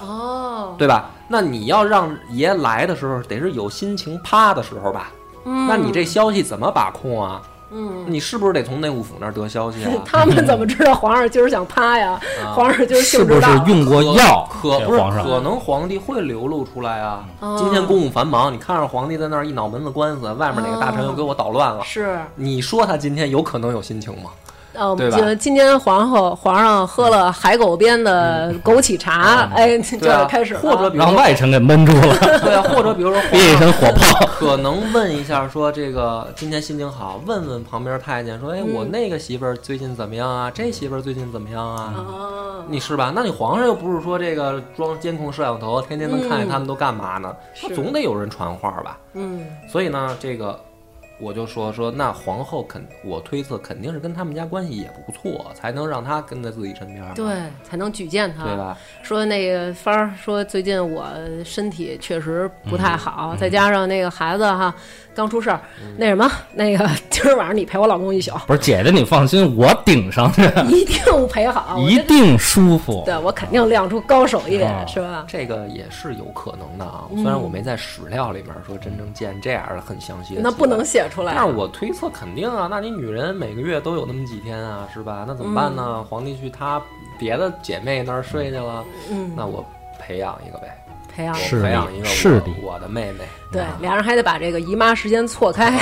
哦，对吧？那你要让爷来的时候，得是有心情趴的时候吧？嗯那你这消息怎么把控啊？嗯，你是不是得从内务府那儿得消息啊？(laughs) 他们怎么知道皇上今儿想趴呀？(laughs) 啊皇上今儿是不是用过药？可不是，给皇上可能皇帝会流露出来啊。哦今天公务繁忙，你看着皇帝在那儿一脑门子官司，外面哪个大臣又给我捣乱了，是你说他今天有可能有心情吗？哦，对吧今今天皇后皇上喝了海狗编的枸杞茶，哎，就要开始了，或者比如，让外臣给闷住了，(laughs) 对啊，或者比如说皇 (laughs) 憋一身火炮。(laughs) 可能问一下说这个今天心情好，问问旁边太监说，哎，嗯我那个媳妇儿最近怎么样啊？这媳妇儿最近怎么样啊？哦，你是吧？那你皇上又不是说这个装监控摄像头，天天能看见他们都干嘛呢？总得有人传话吧？嗯所以呢，这个我就说说，那皇后肯，我推测肯定是跟他们家关系也不错，才能让她跟在自己身边嘛，对，才能举荐他，对吧？说那个芳儿说最近我身体确实不太嗯好，再加上那个孩子哈刚出事儿，那什么那个今儿晚上你陪我老公一宿，不是姐姐，你放心，我顶上去，(laughs) 一定陪好，一定舒服。对我肯定亮出高手艺，啊是吧？这个也是有可能的啊，嗯虽然我没在史料里面说真正见这样的很详细的，那不能写出来，但是我推测肯定啊，那你女人每个月都有那么几天啊，是吧？那怎么办呢？皇帝去她别的姐妹那儿睡去了，嗯，那我培养一个呗，培养我的培养一个我我的妹妹。对，俩人还得把这个姨妈时间错开，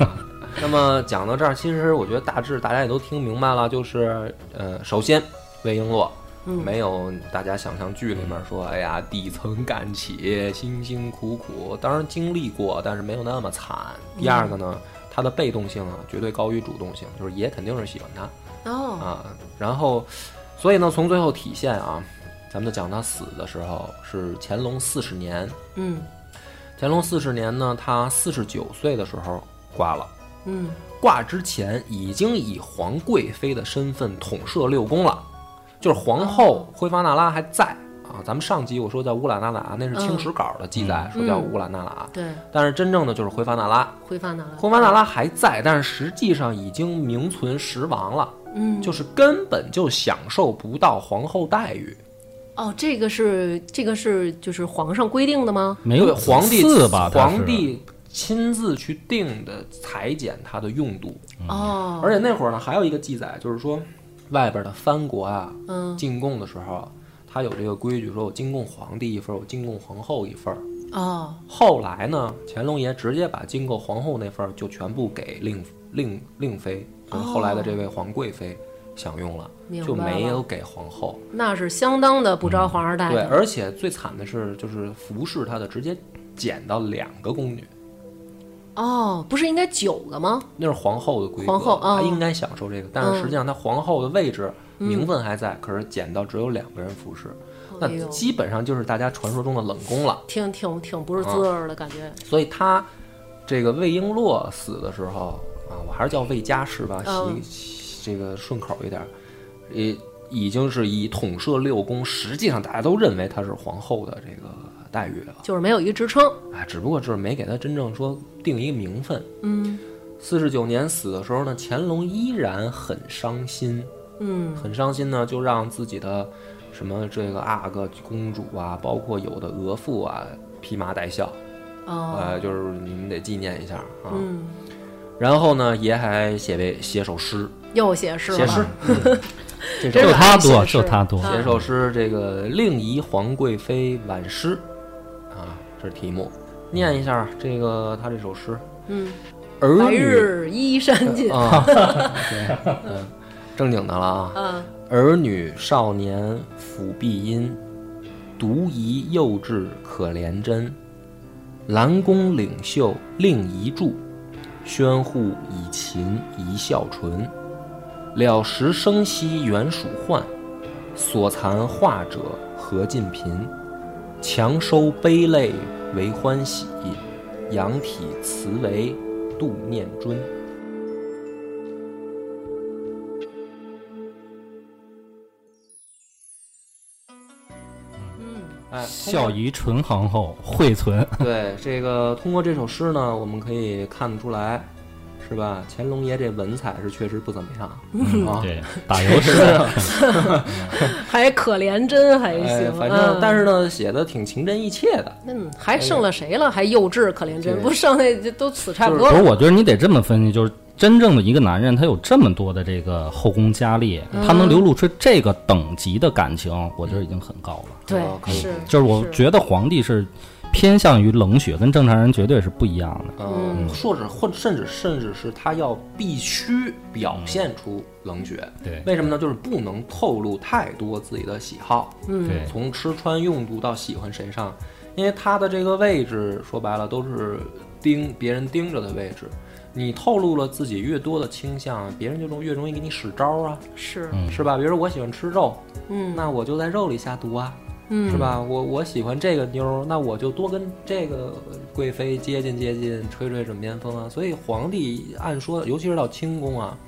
(laughs) 那么讲到这儿，其实我觉得大致大家也都听明白了，就是呃，首先魏璎珞。嗯没有大家想象剧里面说，哎呀，底层干起，辛辛苦苦，当然经历过，但是没有那么惨。第二个呢，她的被动性啊，绝对高于主动性，就是爷肯定是喜欢她哦，啊。然后，所以呢，从最后体现啊，咱们就讲他死的时候是乾隆四十年，嗯乾隆四十年呢，他四十九岁的时候挂了。嗯挂之前已经以皇贵妃的身份统摄六宫了，就是皇后辉发那拉还在啊。咱们上集我说叫乌拉那拉，那是清史稿的记载，说叫乌拉那拉，对，但是真正的就是辉发那拉。辉发那拉？辉发那拉还在，但是实际上已经名存实亡了，嗯，就是根本就享受不到皇后待遇。哦，这个是这个是就是皇上规定的吗？没有皇帝次吧？皇帝亲自去定的裁剪它的用度。哦，而且那会儿呢，还有一个记载，就是说外边的藩国啊，嗯进贡的时候，他有这个规矩，说我进贡皇帝一份儿，我进贡皇后一份。哦后来呢，乾隆爷直接把进贡皇后那份就全部给令令令妃，就是后来的这位皇贵妃享用了，就没有给皇后。那是相当的不招皇上待对，而且最惨的是，就是服侍她的直接减到两个宫女，哦，不是应该九个吗？那是皇后的规格，皇后哦她应该享受这个，但是实际上她皇后的位置、嗯名分还在，可是减到只有两个人服侍，那基本上就是大家传说中的冷宫了。挺挺挺不是滋味儿的感觉。所以她这个魏璎珞死的时候啊，我还是叫魏佳氏吧，嗯。习这个顺口一点，也已经是以统摄六宫，实际上大家都认为她是皇后的这个待遇了。就是没有一个职称。啊，只不过就是没给她真正说定一个名分。嗯四十九年死的时候呢，乾隆依然很伤心，嗯很伤心呢，就让自己的什么这个阿哥公主啊，包括有的额驸啊，披麻戴孝，哦呃，就是你们得纪念一下啊。嗯，然后呢，爷还写为写首诗，又写诗了。写诗，(laughs) 就他多，就他多。啊写首诗，这个令仪皇贵妃挽诗，啊，这是题目，念一下这个他这首诗，嗯，儿女日依山尽。啊，对，(laughs) 嗯，正经的了啊。嗯儿女少年抚碧阴，独宜幼稚可怜真。兰宫领袖令仪著，宣护以勤宜孝纯。了时生息原属患，所残化者何尽贫。强收悲泪为欢喜，仰体慈为度念尊。嗯哎，孝仪纯皇后惠存，(laughs) 对这个，通过这首诗呢，我们可以看得出来，是吧？乾隆爷这文采是确实不怎么样嗯啊。对，(laughs) 打油诗的，(laughs) (laughs) 还可怜真还哎行，，反正嗯但是呢，写的挺情真意切的。嗯，还剩了谁了？还幼稚可怜真，对不剩那就都死差不多不是，我觉得你得这么分析，就是真正的一个男人，他有这么多的这个后宫佳丽，他能流露出这个等级的感情，我觉得已经很高了。对哦，可以是，就是我觉得皇帝是偏向于冷血，跟正常人绝对是不一样的。嗯，或者或甚至甚至是他要必须表现出冷血，对。为什么呢？就是不能透露太多自己的喜好，嗯。对。从吃穿用度到喜欢谁上，因为他的这个位置说白了都是盯别人盯着的位置，你透露了自己越多的倾向，别人就容越容易给你使招啊，是，是吧？比如说我喜欢吃肉，嗯。那我就在肉里下毒啊，嗯，是？吧？我我喜欢这个妞儿，那我就多跟这个贵妃接近接近，吹吹枕边风啊。所以皇帝按说，尤其是到清宫啊，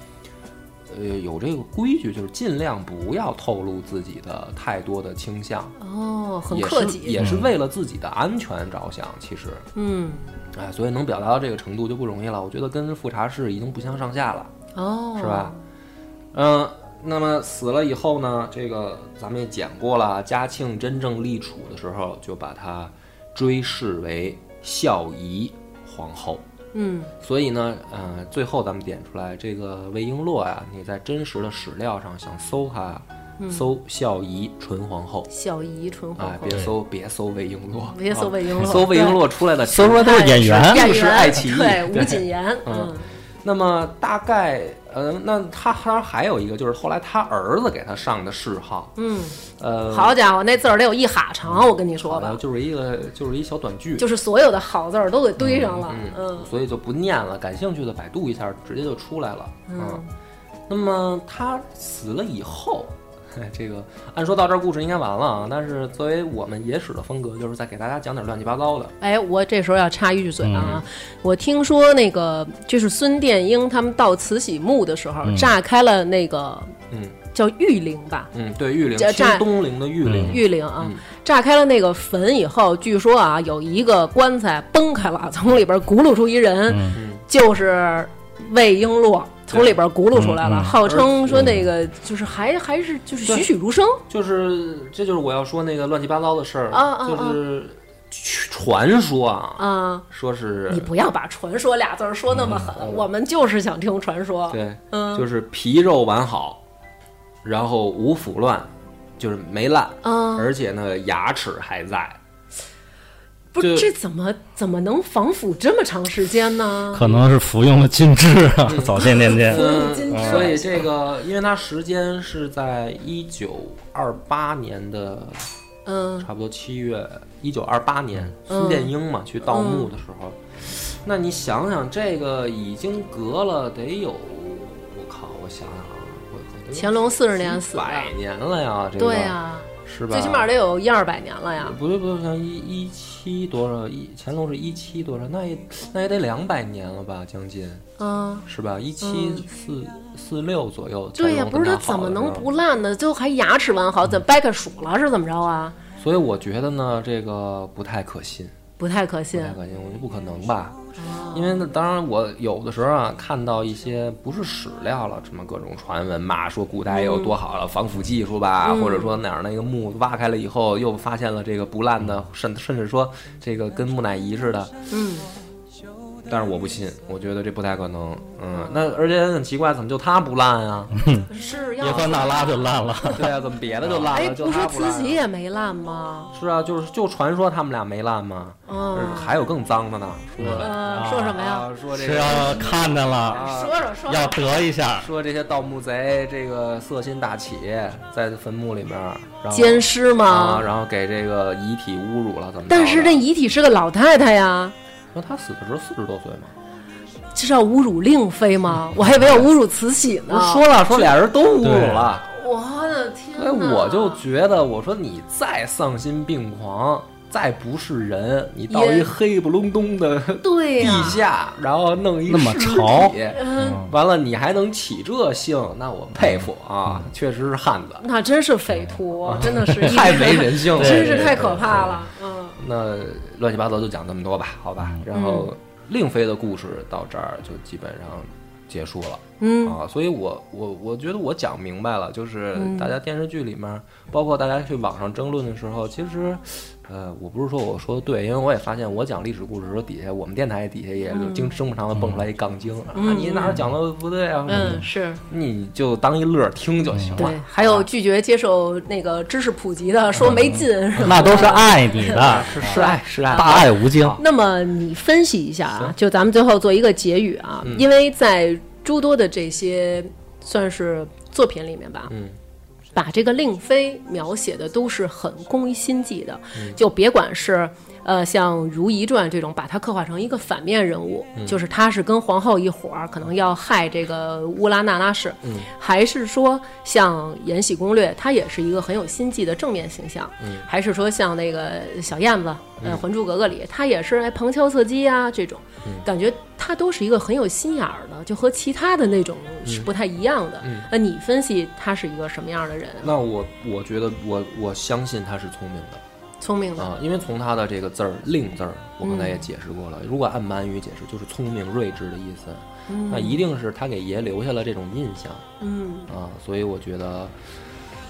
呃，有这个规矩，就是尽量不要透露自己的太多的倾向，哦，很也是客气，也是为了自己的安全着想。其实，嗯，哎，所以能表达到这个程度就不容易了。我觉得跟富察氏已经不相上下了。哦，是吧？嗯、那么死了以后呢，这个咱们也讲过了，嘉庆真正立储的时候，就把她追谥为孝仪皇后。嗯，所以呢，呃，最后咱们点出来，这个魏璎珞呀，你在真实的史料上想搜她，搜孝仪纯皇后，孝仪纯皇哎，后，别搜别搜魏璎珞，别搜啊魏璎珞，搜魏璎珞出来的搜出来都是演员，演就是爱奇艺对，对吴谨言，嗯嗯，那么大概，呃，那他他还有一个就是后来他儿子给他上的谥号，嗯，呃，好家伙，那字儿得有一哈长，我跟你说吧，就是一个就是一小短句，就是所有的好字儿都给堆上了，嗯所以就不念了。感兴趣的百度一下，直接就出来了。嗯，那么他死了以后，哎，(laughs) 这个按说到这儿故事应该完了啊。但是作为我们野史的风格，就是再给大家讲点乱七八糟的。哎，我这时候要插一句嘴啊，嗯我听说那个就是孙殿英他们到慈禧墓的时候，嗯炸开了那个嗯叫玉陵吧，嗯，对，玉陵，这清这东陵的玉陵，玉陵啊，嗯炸开了那个坟以后，据说啊，有一个棺材崩开了，从里边轱辘出一人，嗯就是魏璎珞从里边轱辘出来了，号称说那个就是还还是就是栩栩如生，就是这就是我要说那个乱七八糟的事儿啊啊就是传说啊，啊。说是你不要把“传说”俩字儿说那么狠，我们就是想听传说。对，嗯就是皮肉完好，然后无腐乱，就是没烂，啊，而且呢牙齿还在。不是这怎么怎么能防腐这么长时间呢？可能是服用了禁制啊，早些年间。(laughs) 所以这个，因为它时间是在一九二八年的嗯差不多七月，一九二八年，嗯孙殿英嘛去盗墓的时候，那你想想，这个已经隔了得有，我靠，我想想啊，乾隆四十年死的，百年了呀，这个对呀，是吧？最起码得有一二百年了呀。不对不对，像一一七多少一乾隆是一七多少，那也那也得两百年了吧，将近嗯，是吧？一七四四六左右。对呀，不是他它怎么能不烂呢？最后还牙齿完好，怎么掰开数了是怎么着啊？所以我觉得呢，这个不太可信，不太可信。不太可信，我觉得不可能吧。哦。因为呢，当然我有的时候啊，看到一些不是史料了，什么各种传闻嘛，说古代有多好了防腐技术吧，嗯。或者说哪儿那个墓挖开了以后又发现了这个不烂的，甚甚至说这个跟木乃伊似的，嗯，但是我不信，我觉得这不太可能。嗯，那而且很奇怪，怎么就它不烂啊？是要叶赫那拉就烂了，(laughs) 对啊，怎么别的就烂哎，了，就不是它不烂啊？慈禧也没烂吗？是啊，就是就传说他们俩没烂吗？嗯，还有更脏的呢，说呃，说什么呀？啊，说这是个要看见了，啊说说说要。得一下。说这些盗墓贼这个色心大起，在坟墓里面，奸尸啊，吗？然后给这个遗体侮辱了，怎么？但是这遗体是个老太太呀，那他死的时候四十多岁嘛，这是要侮辱令妃吗？(laughs) 我还以为要侮辱慈禧呢。不是说了说俩人都侮辱了，我的天所以！我就觉得，我说你再丧心病狂，再不是人，你到一黑不隆咚的地下，然后弄一那么尸潮完了你还能起这性，那我佩服啊，确实是汉子，那真是匪徒，真的是 (laughs) 太没人性了，真是太可怕了。嗯那乱七八糟就讲这么多吧，好吧。然后令妃的故事到这儿就基本上结束了。嗯啊，所以我我我觉得我讲明白了，就是嗯大家电视剧里面，包括大家去网上争论的时候，其实，呃，我不是说我说的对，因为我也发现我讲历史故事的时候，底下我们电台底下也就经经不常的蹦出来一杠精、啊，你哪儿讲的不对啊？嗯，是你就当一乐听就行了。对，还有拒绝接受那个知识普及的，说没劲。是那都是爱你的，(laughs) 是是爱是爱，大爱无疆。那么你分析一下啊，就咱们最后做一个结语啊，嗯因为在诸多的这些算是作品里面吧，嗯把这个令妃描写的都是很工于心计的，嗯就别管是。呃，像《如懿传》这种，把它刻画成一个反面人物，嗯。就是他是跟皇后一伙儿，可能要害这个乌拉那拉氏，嗯。还是说像《延禧攻略》，他也是一个很有心计的正面形象，嗯。还是说像那个小燕子，呃，《还珠格格》里，他也是哎旁敲侧击啊这种，嗯。感觉他都是一个很有心眼儿的，就和其他的那种是不太一样的。嗯。那你分析他是一个什么样的人？那我我觉得我我相信他是聪明的聪明的，啊，因为从他的这个字儿“令”字儿，我刚才也解释过了。如果按满语解释，就是聪明睿智的意思。那一定是他给爷留下了这种印象嗯啊，所以我觉得。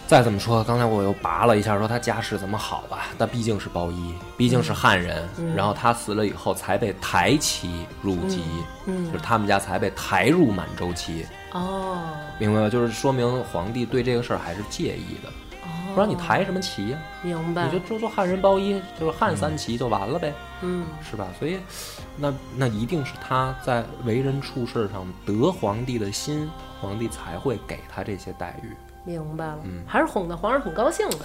再怎么说，刚才我又拔了一下，说他家世怎么好吧？但毕竟是包衣，毕竟是汉人，然后他死了以后才被抬旗入籍，嗯就是他们家才被抬入满洲旗，哦明白吗？就是说明皇帝对这个事儿还是介意的，不然你抬什么旗呀、明白你就就做汉人包衣，就是汉三旗就完了呗，嗯是吧？所以，那那一定是他在为人处事上得皇帝的心，皇帝才会给他这些待遇。明白了，嗯还是哄得皇上很高兴的。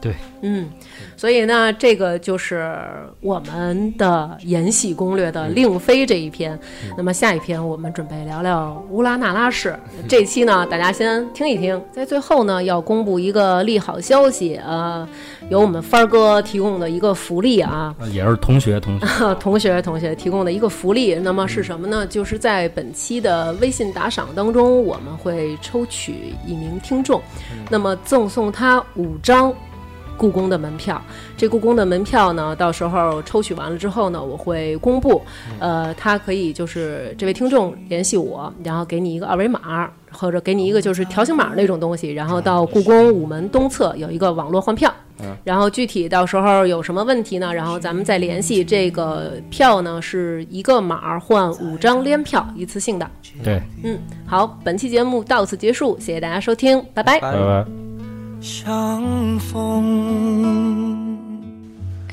对，嗯，所以呢，这个就是我们的《延禧攻略》的令妃这一篇。那么下一篇我们准备聊聊乌拉那拉氏。这期呢，大家先听一听，在最后呢，要公布一个利好消息啊，由我们帆儿哥提供的一个福利啊。也是同学同学，同学 (laughs) 同学提供的一个福利，那么是什么呢？就是在本期的微信打赏当中，我们会抽取一名听众，那么赠送他五张。故宫的门票，这故宫的门票呢，到时候抽取完了之后呢，我会公布。呃，他可以就是这位听众联系我，然后给你一个二维码，或者给你一个就是条形码那种东西，然后到故宫午门东侧有一个网络换票。然后具体到时候有什么问题呢？然后咱们再联系。这个票呢是一个码换五张联票，一次性的。对，嗯，好，本期节目到此结束，谢谢大家收听，拜拜。拜拜。相逢。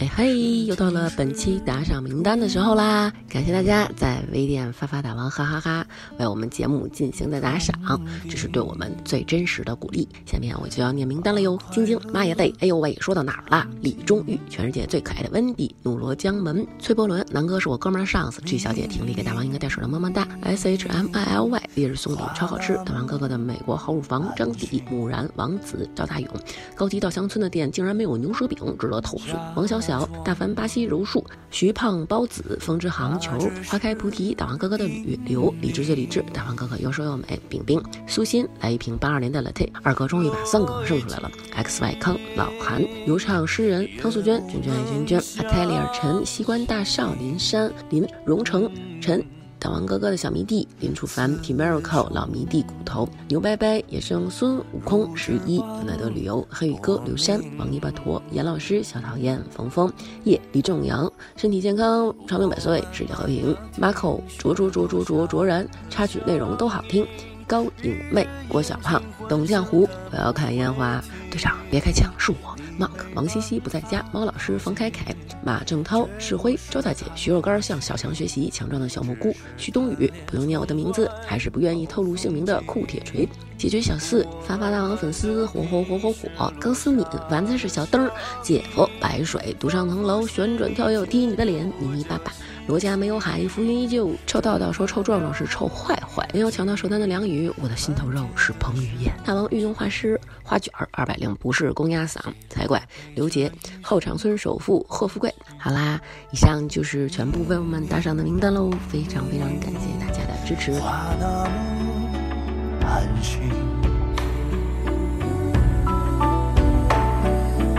哎嘿，又到了本期打赏名单的时候啦！感谢大家在微店发发大王哈哈哈为我们节目进行的打赏，这是对我们最真实的鼓励。下面我就要念名单了哟：晶晶、妈也累，哎呦喂，说到哪儿啦？李忠玉，全世界最可爱的温迪，怒罗江门，崔伯伦，南哥是我哥们儿上司，G 小姐婷丽给大王一个带水的么么哒，S H M I L Y，烈日松饼超好吃，大王哥哥的美国好乳房，张迪、木然、王子、赵大勇，高级稻香村的店竟然没有牛舌饼，值得投诉。王小小、大凡巴西柔术、徐胖包子、风之行球、花开菩提、导航哥哥的吕刘、理智最理智、大王哥哥又瘦又美、饼饼、苏欣来一瓶八二年的 latte，二哥终于把三哥剩出来了。X Y 康、老韩、游唱诗人汤素娟、娟娟爱娟娟，Atelier 陈、西关大少林山林荣成陈。大王哥哥的小迷弟林楚凡、T Miracle、老迷弟骨头、牛拜拜、野生孙悟空、十一、尤乃德旅游、黑羽哥、刘山、王一巴陀、严老师、小讨厌、冯峰、叶、李正阳，身体健康，长命百岁，世界和平。Marco、卓卓卓卓卓卓然，插曲内容都好听。高颖妹、郭小胖、董江湖，我要看烟花。队长别开枪，是我。Mark、王西西不在家，猫老师冯凯凯、马正涛、世辉、周大姐、徐肉干向小强学习，强壮的小蘑菇、徐冬雨，不用念我的名字，还是不愿意透露姓名的酷铁锤、解决小四、发发大王粉丝，火火火火火，高思敏、丸子是小灯儿、姐夫、白水、独上层楼、旋转跳跃踢你的脸，泥泥巴爸。罗家没有海，浮云依旧。臭道道说臭壮壮是臭坏坏，没有抢到首单的梁宇，我的心头肉是彭于晏。大王御用画师花卷儿二百零不是公鸭嗓才怪。刘杰后场村首富贺富贵。好啦，以上就是全部为我们打赏的名单喽，非常非常感谢大家的支持。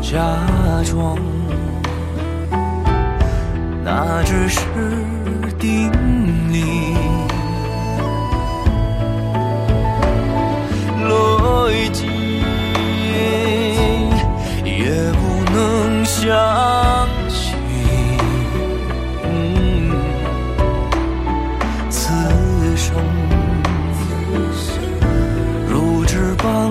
假装那只是叮咛，逻辑也不能相信。此生如纸般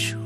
一